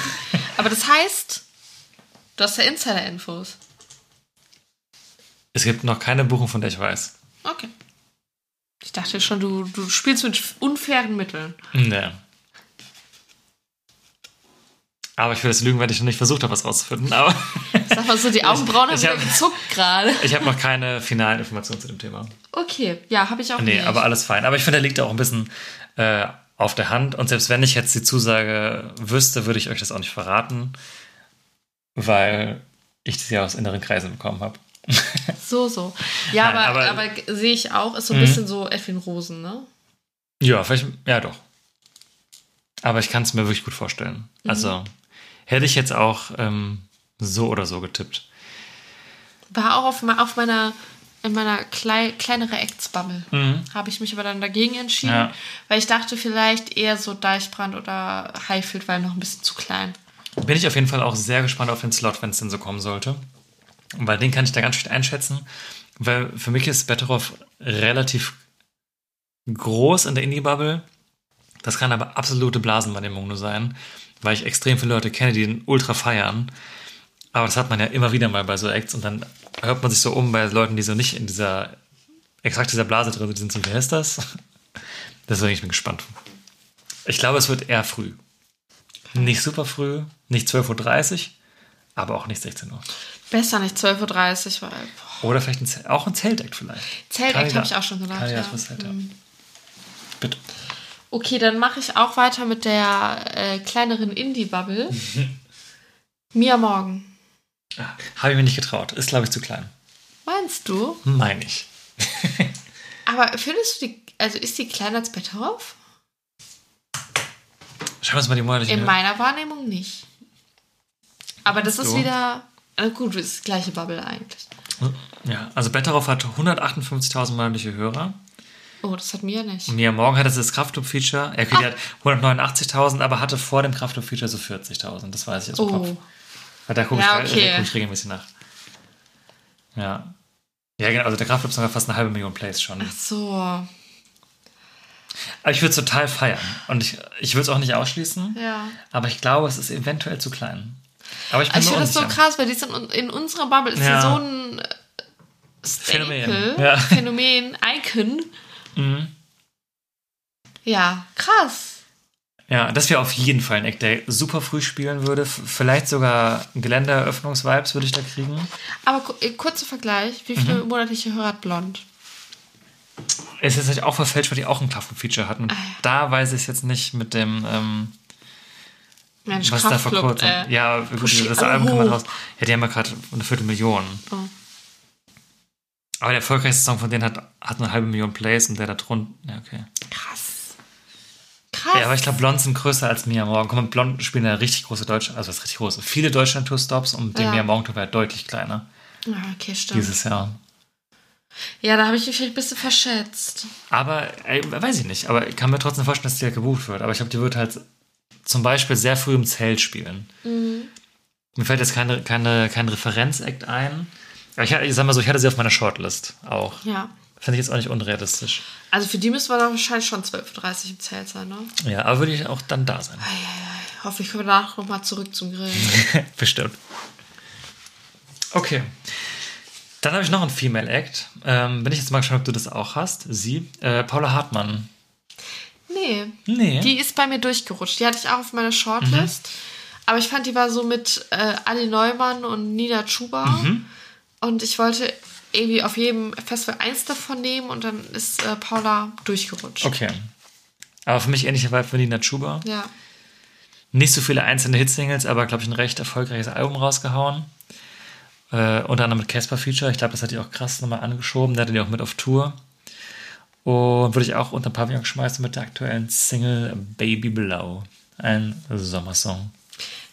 *laughs* Aber das heißt, du hast ja Insider-Infos. Es gibt noch keine Buchung, von der ich weiß. Okay. Ich dachte schon, du, du spielst mit unfairen Mitteln. Nee. Aber ich will das lügen, wenn ich noch nicht versucht habe, was rauszufinden. Aber Sag mal so, die *laughs* Augenbrauen haben wieder hab- gezuckt gerade. ich habe noch keine finalen Informationen zu dem Thema. Okay, ja, habe ich auch Nee, nicht. aber alles fein. Aber ich finde, der liegt auch ein bisschen äh, auf der Hand. Und selbst wenn ich jetzt die Zusage wüsste, würde ich euch das auch nicht verraten, weil ich das ja aus inneren Kreisen bekommen habe. *laughs* So, so. Ja, Nein, aber, aber- aber, sehe ich auch, ist so ein Mhm. bisschen so Edwin Rosen, ne? Ja, vielleicht, ja doch. Aber ich kann es mir wirklich gut vorstellen. Also hätte ich jetzt auch ähm, so oder so getippt. War auch auf, auf meiner, in meiner klei kleinere Acts-Bubble. Mhm. Habe ich mich aber dann dagegen entschieden, Ja. weil ich dachte vielleicht eher so Deichbrand oder Highfield, weil noch ein bisschen zu klein. Bin ich auf jeden Fall auch sehr gespannt auf den Slot, wenn es denn so kommen sollte. Weil den kann ich da ganz schlecht einschätzen. Weil für mich ist Betteroff relativ groß in der Indie-Bubble. Das kann aber absolute Blasenwahrnehmung nur sein, weil ich extrem viele Leute kenne, die den ultra feiern. Aber das hat man ja immer wieder mal bei so Acts und dann hört man sich so um bei Leuten, die so nicht in dieser, exakt dieser Blase drin sind, so, wer ist das? *laughs* Deswegen ich bin gespannt. Ich glaube, es wird eher früh. Nicht super früh, nicht 12.30 Uhr, aber auch nicht 16 Uhr. Besser nicht 12.30 Uhr, weil boah, Oder vielleicht ein, Zelt- auch ein Zeltakt vielleicht. Kandidat- habe ich auch schon gedacht. Ja. fürs Zeltakt. Mhm. Bitte. Okay, dann mache ich auch weiter mit der äh, kleineren Indie-Bubble. Mia Morgan. Habe ich mir nicht getraut. Ist, glaube ich, zu klein. Meinst du? Meine ich. *laughs* Aber findest du die, also ist die kleiner als Betteroff? Schauen wir uns mal die monatlichen In meiner Wahrnehmung nicht. Aber das ist wieder, äh, gut, das gleiche Bubble eigentlich. Ja, also Betteroff hat 158.000 monatliche Hörer. Oh, das hat Mia nicht. Mia Morgan hatte das Kraftclub-Feature. Er die hat 189.000, aber hatte vor dem Kraftclub-Feature so 40.000. Das weiß ich aus dem Kopf. Oh, Weil da gucke Ja, ich, okay. guck ich regelmäßig nach. Ja. Ja, genau. Also der Kraftclub ist sogar fast eine halbe Million Plays schon. ach so. Aber ich würde es total feiern. Und ich, ich würde es auch nicht ausschließen. Ja. Aber ich glaube, es ist eventuell zu klein. Aber ich bin Ich finde das so krass, weil die sind in unserer Bubble ist Ja. ja. so ein äh, Phänomen. Staple, Ja. Phänomen, Icon. Mhm. Ja, krass. Ja, das wäre auf jeden Fall ein Act, der super früh spielen würde. Vielleicht sogar Geländeeröffnungsvibes würde ich da kriegen. Aber äh, kurzer Vergleich, wie viele Mhm. monatliche Hörer hat Blond? Es ist halt auch verfälscht, weil die auch ein Club-Feature hatten. Und da weiß ich es jetzt nicht mit dem, ähm, Mensch, was da kurzem. äh, ja, gut, das. Album kam raus. Ja, die haben ja gerade eine Viertelmillion. Oh. Aber der erfolgreichste Song von denen hat, hat eine halbe Million Plays und der da drunter. Ja, okay. Krass. Krass. Ja, aber ich glaube, Blond sind größer als Mia Morgan. Komm, Blond spielen ja richtig große Deutsche, also das ist richtig groß. Viele Deutschland-Tour-Stops und die Ja. Mia Morgan Tour war ja deutlich kleiner Ja, okay, stimmt. dieses Jahr. Ja, da habe ich mich vielleicht ein bisschen verschätzt. Aber, ey, weiß ich nicht, aber ich kann mir trotzdem vorstellen, dass die halt gebucht wird. Aber ich glaube, die wird halt zum Beispiel sehr früh im Zelt spielen. Mhm. Mir fällt jetzt keine, keine, kein Referenzakt ein. Aber ich, ich sag mal so, ich hatte sie auf meiner Shortlist auch. Ja. Finde ich jetzt auch nicht unrealistisch. Also für die müssen wir dann wahrscheinlich schon 12.30 Uhr im Zelt sein, ne? Ja, aber würde ich auch dann da sein. Hoffentlich können wir danach nochmal zurück zum Grillen. *laughs* Bestimmt. Okay. Dann habe ich noch einen Female Act. Ähm, bin ich jetzt mal gespannt, ob du das auch hast. Sie, äh, Paula Hartmann. Nee. Nee. Die ist bei mir durchgerutscht. Die hatte ich auch auf meiner Shortlist. Aber ich fand, die war so mit äh, Ali Neumann und Nina Chuba. Und ich wollte irgendwie auf jedem Festival eins davon nehmen und dann ist äh, Paula durchgerutscht. Okay. Aber für mich ähnlicher Vibe wie Nina Chuba. Ja. Nicht so viele einzelne Hitsingles, aber glaube ich ein recht erfolgreiches Album rausgehauen. Äh, unter anderem mit Casper Feature. Ich glaube, das hat die auch krass nochmal angeschoben. Der hatte die auch mit auf Tour. Und würde ich auch unter Pavillon schmeißen mit der aktuellen Single Baby Blau. Ein Sommersong.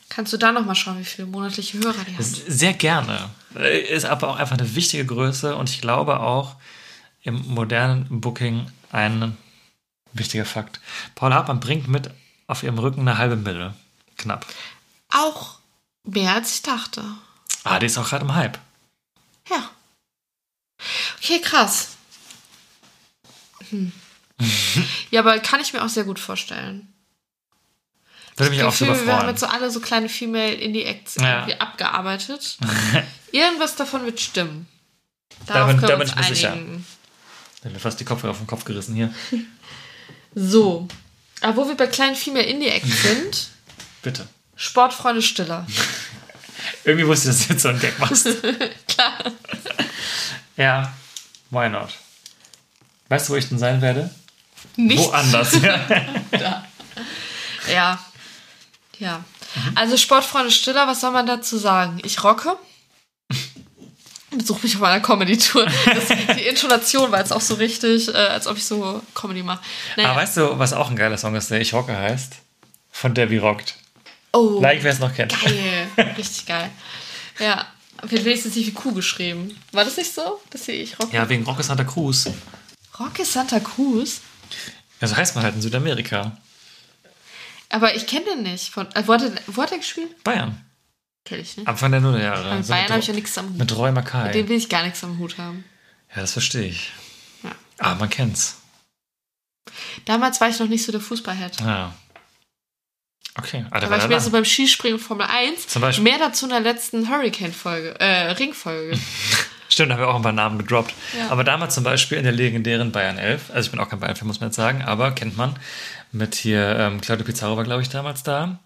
Kannst du da nochmal schauen, wie viele monatliche Hörer die hat? Sehr gerne. Ist aber auch einfach eine wichtige Größe und ich glaube auch im modernen Booking ein wichtiger Fakt. Paula Hartmann bringt mit auf ihrem Rücken eine halbe Mille. Knapp. Auch mehr als ich dachte. Ah, die ist auch gerade im Hype. Ja. Okay, krass. Hm. ja, aber kann ich mir auch sehr gut vorstellen. Würde mich auch Gefühl, super wir haben freuen. jetzt so alle so kleine Female Indie-Acts Ja. irgendwie abgearbeitet. *laughs* Irgendwas davon wird stimmen. Da Darauf bin- können da wir bin ich mir sicher. einigen. Ich habe mir fast die Kopfhörer vom Kopf gerissen hier. *laughs* So. Aber wo wir bei kleinen Female Indie-Acts *laughs* sind, Bitte. Sportfreunde Stiller. Irgendwie wusste ich, dass du jetzt so einen Gag machst. Klar. Ja, why not? Weißt du, wo ich denn sein werde? Nicht. Woanders. Ja. *laughs* Ja. Ja. Also Sportfreunde Stiller, was soll man dazu sagen? Ich rocke. Besuch mich auf einer Comedy-Tour. Die Intonation war jetzt auch so richtig, äh, als ob ich so Comedy mache. Naja. Aber weißt du, was auch ein geiler Song ist, der Ich Rocke heißt? Von Debbie Rockt. oh, Like, wer es noch kennt. geil. *laughs* Richtig geil. Ja. Wird wenigstens nicht wie Kuh geschrieben. War das nicht so? Das sehe ich rocke. Ja, wegen Rocke Santa Cruz. Rocke Santa Cruz? Ja, so heißt man halt in Südamerika. Aber ich kenne den nicht. Von, äh, wo, hat er, wo hat er gespielt? Bayern. Kenne ich nicht. Anfang der Nullerjahre. Mit So Bayern habe ich ja nichts am Hut. Mit Roy Mackay. Mit dem will ich gar nichts am Hut haben. Ja, das verstehe ich. Ja. Ah, man kennt's. Damals war ich noch nicht so der Fußballhead. Ja. Okay, ah, Da der war ich da so beim Skispringen Formel 1. Zum Beispiel. Mehr dazu in der letzten Hurricane-Folge, äh, Ringfolge. *laughs* Stimmt, da haben wir auch ein paar Namen gedroppt. Ja. Aber damals zum Beispiel in der legendären Bayern 11, also ich bin auch kein Bayern-Fan, muss man jetzt sagen, aber kennt man, mit hier, ähm, Claudio Pizarro war, glaube ich, damals da,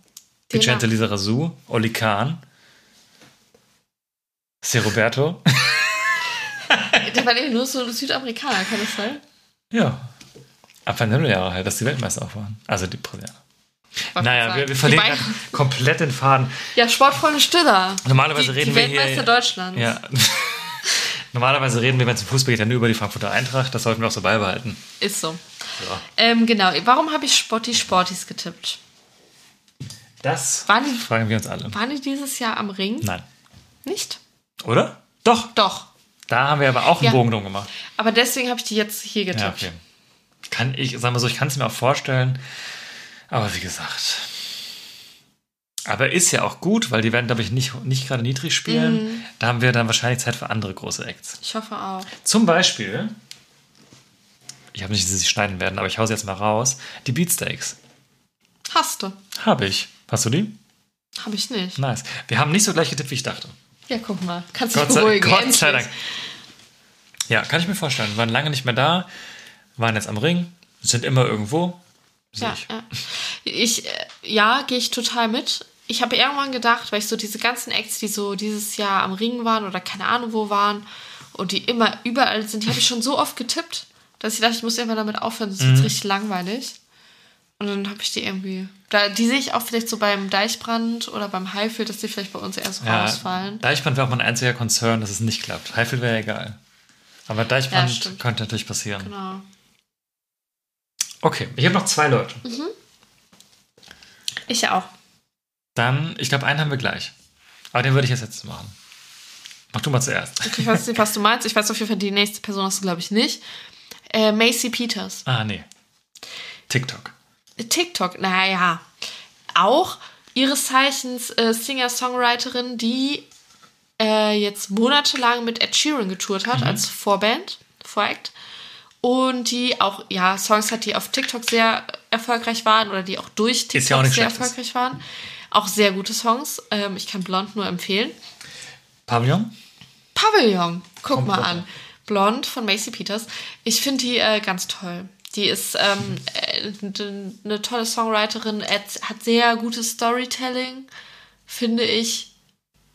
Den Vicente Namen. Lizarazu, Oli Kahn, C. Roberto. *laughs* Der war eben nur so ein Südamerikaner, kann das sein? ja. Anfang der Nullerjahre halt, dass die Weltmeister auch waren. Also die Brasilianer. Wollte Naja, wir, wir verlieren komplett den Faden. Ja, Sportfreunde Stiller. Normalerweise die, reden die wir hier- Weltmeister Deutschlands. Ja. *laughs* Normalerweise reden wir, wenn es um Fußball geht, ja nur über die Frankfurter Eintracht. Das sollten wir auch so beibehalten. Ist so. Ja. Ähm, genau. Warum habe ich Sporty Sportis getippt? Das Waren die- fragen wir uns alle. Waren die dieses Jahr am Ring? Nein. Nicht? Oder? Doch. Doch. Da haben wir aber auch einen Ja. Bogen drum gemacht. Aber deswegen habe ich die jetzt hier getippt. Ja, okay. Kann ich, sag mal so, ich kann es mir auch vorstellen. Aber wie gesagt. Aber ist ja auch gut, weil die werden, glaube ich, nicht, nicht gerade niedrig spielen. Mhm. Da haben wir dann wahrscheinlich Zeit für andere große Acts. Ich hoffe auch. Zum Beispiel, ich habe nicht, dass sie schneiden werden, aber ich hau sie jetzt mal raus. Die Beatsteaks. Hast du? Habe ich. Hast du die? Habe ich nicht. Nice. Wir haben nicht so gleich getippt, wie ich dachte. Ja, guck mal. Kannst dich Gott sei, beruhigen. Gott endlich. sei Dank. Ja, kann ich mir vorstellen. Waren lange nicht mehr da, waren jetzt am Ring, sind immer irgendwo. Ja, ich. ja. Äh, ja, gehe ich total mit. Ich habe irgendwann gedacht, weil ich so diese ganzen Acts, die so dieses Jahr am Ring waren oder keine Ahnung wo waren und die immer überall sind, die habe ich schon so oft getippt, dass ich dachte, ich muss irgendwann damit aufhören, sonst wird es richtig langweilig. Und dann habe ich die irgendwie. Da, die sehe ich auch vielleicht so beim Deichbrand oder beim Highfield, dass die vielleicht bei uns eher so rausfallen. Deichbrand wäre auch mein einziger Konzern, dass es nicht klappt. Highfield wäre egal. Aber Deichbrand Ja, könnte natürlich passieren. Genau. Okay, ich habe noch zwei Leute. Ich auch. Dann, ich glaube, einen haben wir gleich. Aber den würde ich jetzt jetzt machen. Mach du mal zuerst. Ich weiß nicht, was du meinst. Ich weiß auf jeden Fall, die nächste Person hast du, glaube ich, nicht. Äh, Macy Peters. Ah, nee. TikTok. TikTok, naja. Auch ihres Zeichens äh, Singer-Songwriterin, die äh, jetzt monatelang mit Ed Sheeran getourt hat als Vorband, Voract. Und die auch, ja, Songs hat, die auf TikTok sehr erfolgreich waren oder die auch durch Ist ja auch TikTok nichts sehr erfolgreich waren. Auch sehr gute Songs. Ähm, ich kann Blond nur empfehlen. Pavillon? Pavillon, guck Kommt mal drauf an. Blond von Macy Peters. Ich finde die äh, ganz toll. Die ist ähm, äh, eine tolle Songwriterin, hat sehr gutes Storytelling, finde ich.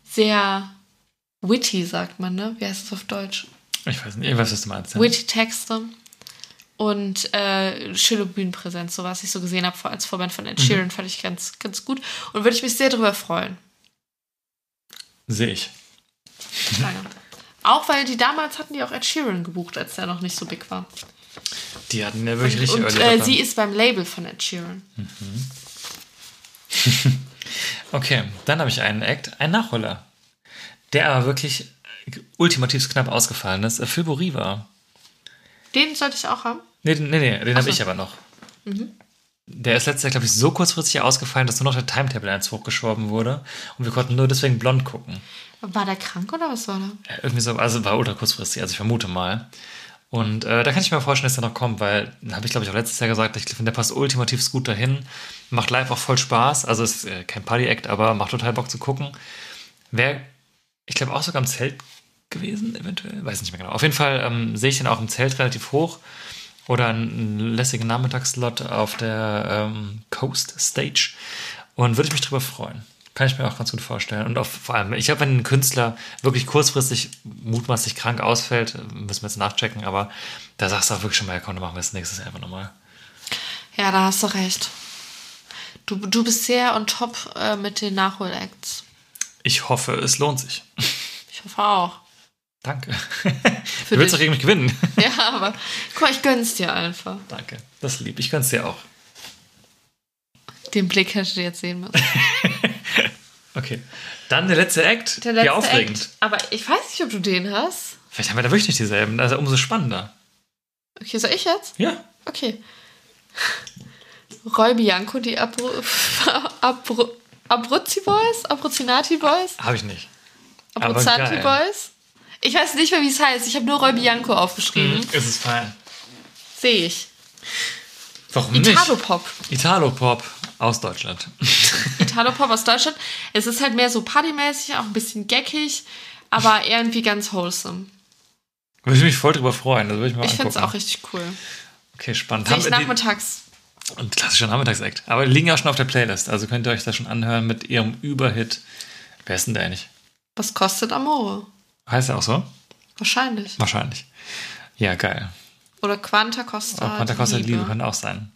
Sehr witty, sagt man, ne? Wie heißt es auf Deutsch? Ich weiß nicht, was du meinst. Ja. Witty Texte. Und äh, schöne Bühnenpräsenz, so was ich so gesehen habe als Vorband von Mhm. Ed Sheeran, fand ich ganz, ganz gut. Und würde ich mich sehr darüber freuen. Sehe ich. Lange. Auch weil die damals hatten die auch Ed Sheeran gebucht, als der noch nicht so big war. Die hatten ja wirklich richtig Und äh, sie ist beim Label von Ed Sheeran. *laughs* Okay, dann habe ich einen Act, einen Nachholer. Der aber wirklich ultimativ knapp ausgefallen ist. Äh, Phil Riva. Den sollte ich auch haben. Nee, nee, nee, den habe ich aber noch. Der ist letztes Jahr, glaube ich, so kurzfristig ausgefallen, dass nur noch der Timetable 1 hochgeschoben wurde. Und wir konnten nur deswegen blond gucken. War der krank oder was war der? Äh, Irgendwie so, also war ultra kurzfristig, also ich vermute mal. Und äh, da kann ich mir vorstellen, dass er noch kommt, weil, habe ich glaube ich auch letztes Jahr gesagt, ich finde, der passt ultimativ gut dahin. Macht live auch voll Spaß. Also ist äh, kein Party-Act, aber macht total Bock zu gucken. Wäre, ich glaube, auch sogar im Zelt gewesen, eventuell. Weiß nicht mehr genau. Auf jeden Fall ähm, sehe ich den auch im Zelt relativ hoch. Oder einen lässigen Nachmittagsslot auf der ähm, Coast Stage. Und würde ich mich drüber freuen. Kann ich mir auch ganz gut vorstellen. Und auch vor allem, ich glaube, wenn ein Künstler wirklich kurzfristig mutmaßlich krank ausfällt, müssen wir jetzt nachchecken, aber da sagst du auch wirklich schon mal, ja, komm, dann machen wir das nächstes Jahr einfach nochmal. Ja, da hast du recht. Du, du bist sehr on top äh, mit den Nachholacts. Ich hoffe, es lohnt sich. Ich hoffe auch. Danke. Für du willst dich. doch gegen mich gewinnen. *laughs* Ja, aber guck mal, ich gönn's dir einfach. Danke. Das ist lieb. Ich gönn's dir auch. Den Blick hättet ihr jetzt sehen müssen. *laughs* Okay. Dann der letzte Act. Der letzte ja, aufregend. Act. Aber ich weiß nicht, ob du den hast. Vielleicht haben wir da wirklich nicht dieselben. Also umso spannender. Okay, soll ich jetzt? Ja. Okay. Roy Bianco, die Abru *laughs* Abru Abruzzi Boys? Abruzzinati Boys? Habe ich nicht. Geil. Boys? Ich weiß nicht mehr, wie es heißt. Ich habe nur Roy Bianco aufgeschrieben. Ist es fein. Sehe ich. Warum Italo-Pop. nicht? Italo-Pop aus Deutschland. *laughs* Italo-Pop aus Deutschland. Es ist halt mehr so partymäßig, auch ein bisschen geckig, aber irgendwie ganz wholesome. Würde ich mich voll drüber freuen. Das würde ich mal Ich finde es auch richtig cool. Okay, spannend. Sehe ich nachmittags. Und klassischer Nachmittagsakt. Aber die liegen ja auch schon auf der Playlist. Also könnt ihr euch das schon anhören mit ihrem Überhit. Wer ist denn der eigentlich? Was kostet Amore? Heißt er auch so? Wahrscheinlich. Wahrscheinlich. Ja, geil. Oder Quanta Costa. Auch Quanta Costa Liebe. könnte auch sein.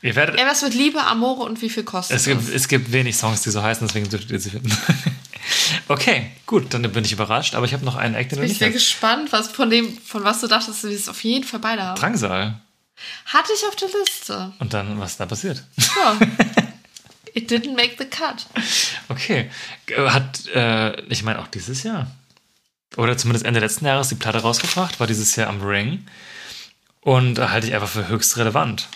Ihr werdet. Irgendwas mit Liebe, Amore und wie viel kostet Es gibt, das? es gibt wenig Songs, die so heißen, deswegen dürftet ihr sie finden. *laughs* okay, gut, dann bin ich überrascht. Aber ich habe noch einen Act, den Bin ich nicht sehr gespannt, was von dem, von was du dachtest, dass wir es auf jeden Fall beide haben. Drangsal. Hatte ich auf der Liste. Und dann, was ist da passiert? Ja. *laughs* It didn't make the cut. Okay. Hat, äh, ich meine, auch dieses Jahr. Oder zumindest Ende letzten Jahres die Platte rausgebracht, war dieses Jahr am Ring. Und äh, halte ich einfach für höchst relevant.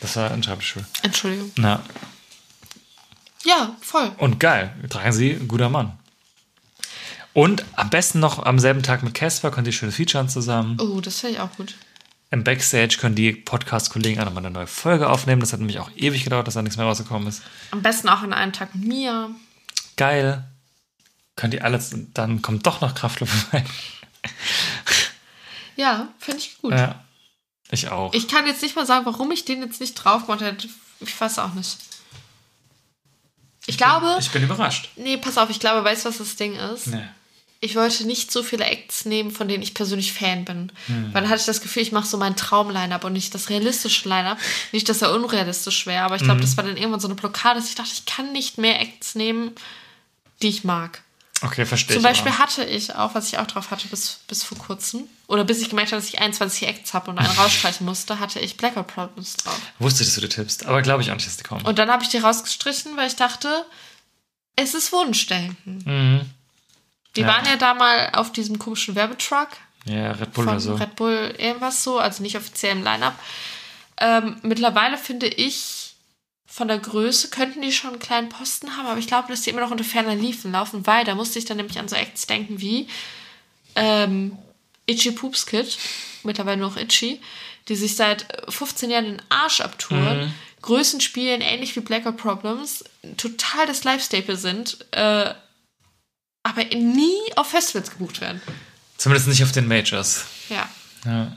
Das war ein Schreibtischstuhl. Entschuldigung. Na, Ja, voll. und geil. Tragen Sie, guter Mann. Und am besten noch am selben Tag mit Casper könnt ihr schönes Featuren zusammen. Oh, das finde ich auch gut. Im Backstage können die Podcast-Kollegen auch nochmal eine neue Folge aufnehmen. Das hat nämlich auch ewig gedauert, dass da nichts mehr rausgekommen ist. Am besten auch an einem Tag mit mir. Geil. Könnt ihr alles, dann kommt doch noch Kraftluft rein. *laughs* Ja, finde ich gut. Ja. Ich auch. Ich kann jetzt nicht mal sagen, warum ich den jetzt nicht drauf gemacht hätte. Ich weiß auch nicht. Ich glaube. Ich bin überrascht. Nee, pass auf, ich glaube, weißt du, was das Ding ist? Nee. Ich wollte nicht so viele Acts nehmen, von denen ich persönlich Fan bin. Weil dann hatte ich das Gefühl, ich mache so mein Traum-Line-Up und nicht das realistische Line-Up. Nicht, dass er unrealistisch wäre, aber ich glaube, das war dann irgendwann so eine Blockade, dass ich dachte, ich kann nicht mehr Acts nehmen, die ich mag. Okay, verstehe Zum. Beispiel aber. hatte ich auch, was ich auch drauf hatte bis, bis vor kurzem, oder bis ich gemerkt habe, dass ich 21 Acts habe und einen *laughs* rausstreichen musste, hatte ich Blackout Problems drauf. Wusste ich, dass du die tippst, aber glaube ich auch nicht, dass die kommen. Und dann habe ich die rausgestrichen, weil ich dachte, es ist Wunschdenken. mhm. Die Ja. waren ja da mal auf diesem komischen Werbetruck Ja, Red Bull oder so. Red Bull irgendwas so, also nicht offiziell im Line-Up. Ähm, mittlerweile finde ich, von der Größe könnten die schon einen kleinen Posten haben, aber ich glaube, dass die immer noch unter ferner Liefen laufen, weil da musste ich dann nämlich an so Acts denken wie ähm, Itchy Poops Kid, mittlerweile nur noch Itchy, die sich seit 15 Jahren den Arsch abtouren, Mhm. Größen spielen, ähnlich wie Blackout Problems, total das Live-Staple sind, äh, aber nie auf Festivals gebucht werden. Zumindest nicht auf den Majors. Ja. Ja.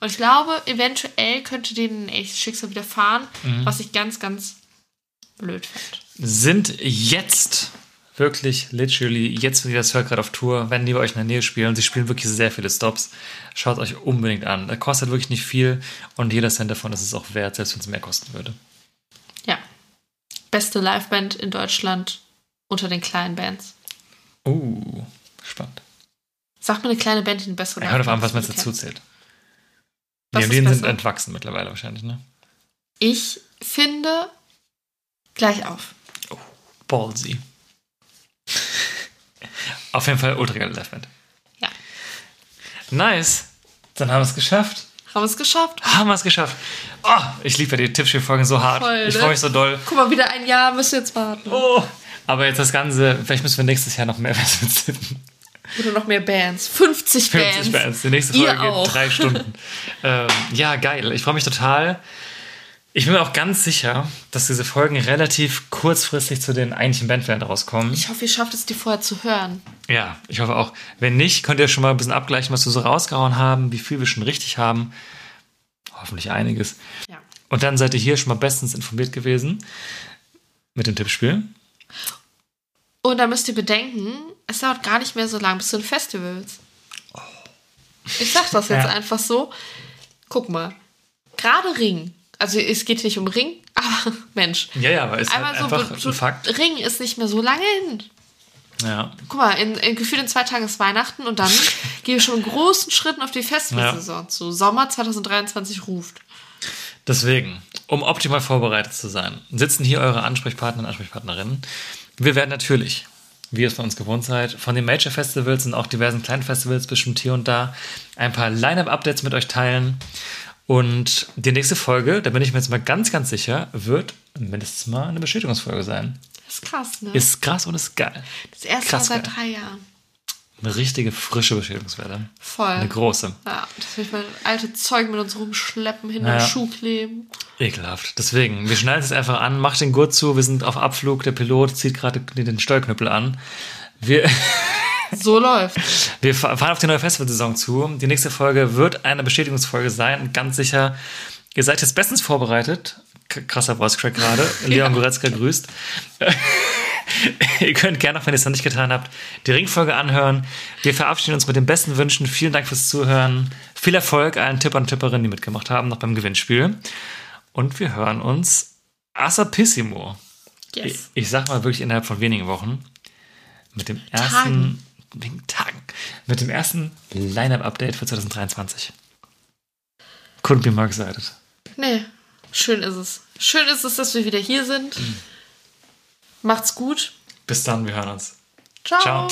Und ich glaube, eventuell könnte denen ein echtes Schicksal widerfahren, Mhm. was ich ganz, ganz blöd fand. Sind jetzt wirklich, literally, jetzt, wenn ihr das hört, gerade auf Tour, wenn die bei euch in der Nähe spielen, sie spielen wirklich sehr viele Stops, schaut euch unbedingt an. Das kostet wirklich nicht viel und jeder Cent davon ist es auch wert, selbst wenn es mehr kosten würde. Ja. Beste Liveband in Deutschland unter den kleinen Bands. Uh, spannend. Sag mir eine kleine Band, die eine bessere Ja, hört auf an, was man dazu zählt. Was Die sind entwachsen mittlerweile wahrscheinlich, ne? Ich finde gleich auf. Ballsy. *laughs* Auf jeden Fall ultra geile Liveband. Ja. Nice. Dann haben wir es geschafft. Haben wir es geschafft? Haben wir es geschafft. Oh, ich liebe ja die Tippspielfolgen so hart. Voll, ich ne? freue mich so doll. Guck mal, wieder ein Jahr müssen wir jetzt warten. Oh. Aber jetzt das Ganze, vielleicht müssen wir nächstes Jahr noch mehr *laughs* Festivals tippen. Oder noch mehr Bands. 50, 50 Bands. Bands. Die nächste Folge geht drei Stunden. *laughs* ähm, ja, geil. Ich freue mich total. Ich bin mir auch ganz sicher, dass diese Folgen relativ kurzfristig zu den eigentlichen Bandplänen rauskommen. Ich hoffe, ihr schafft es, die vorher zu hören. Ja, ich hoffe auch. Wenn nicht, könnt ihr schon mal ein bisschen abgleichen, was wir so rausgehauen haben, wie viel wir schon richtig haben. Hoffentlich einiges. Ja. Und dann seid ihr hier schon mal bestens informiert gewesen mit dem Tippspiel. Und da müsst ihr bedenken, es dauert gar nicht mehr so lang bis zu den Festivals. Ich sag das jetzt Ja. einfach so. Guck mal. Gerade Ring. Also es geht nicht um Ring, *laughs* aber Mensch. Ja, ja, aber ist halt so, einfach so ein Fakt. Ring ist nicht mehr so lange hin. Ja. Guck mal, in, in gefühlt in zwei Tagen ist Weihnachten und dann *laughs* gehen wir schon in großen Schritten auf die Festivalsaison zu. Sommer 2023 ruft. Deswegen, um optimal vorbereitet zu sein, sitzen hier eure Ansprechpartner und Ansprechpartnerinnen. Wir werden natürlich, wie ihr es von uns gewohnt seid, von den Major Festivals und auch diversen kleinen Festivals bestimmt hier und da ein paar Line-Up-Updates mit euch teilen. Und die nächste Folge, da bin ich mir jetzt mal ganz, ganz sicher, wird mindestens mal eine Bestätigungsfolge sein. Das ist krass, ne? Ist krass und ist geil. das erste krass Mal seit geil. drei Jahren. Eine richtige frische Bestätigungswelle. Voll. Eine große. Ja, dass wir mal alte Zeug mit uns rumschleppen, hinter Ja. den Schuh kleben. Ekelhaft. Deswegen, wir schneiden es einfach an, macht den Gurt zu, wir sind auf Abflug, der Pilot zieht gerade den Steuerknüppel an. Wir, *laughs* So läuft. wir fahren auf die neue Festivalsaison zu. Die nächste Folge wird eine Bestätigungsfolge sein ganz sicher, ihr seid jetzt bestens vorbereitet. Krasser Voice Crack gerade. *laughs* Leon Goretzka grüßt. *laughs* *laughs* ihr könnt gerne, auch wenn ihr es noch nicht getan habt, die Ringfolge anhören. Wir verabschieden uns mit den besten Wünschen. Vielen Dank fürs Zuhören. Viel Erfolg allen Tippern und Tipperinnen, die mitgemacht haben, noch beim Gewinnspiel. Und wir hören uns Assapissimo. Ich, Yes. ich sag mal wirklich innerhalb von wenigen Wochen. Mit dem ersten. Tagen. Tagen. Mit dem ersten Line-Up-Update für 2023. Couldn't be more excited. Nee, schön ist es. Schön ist es, dass wir wieder hier sind. *clears throat* Macht's gut. Bis dann, wir hören uns. Ciao. Ciao.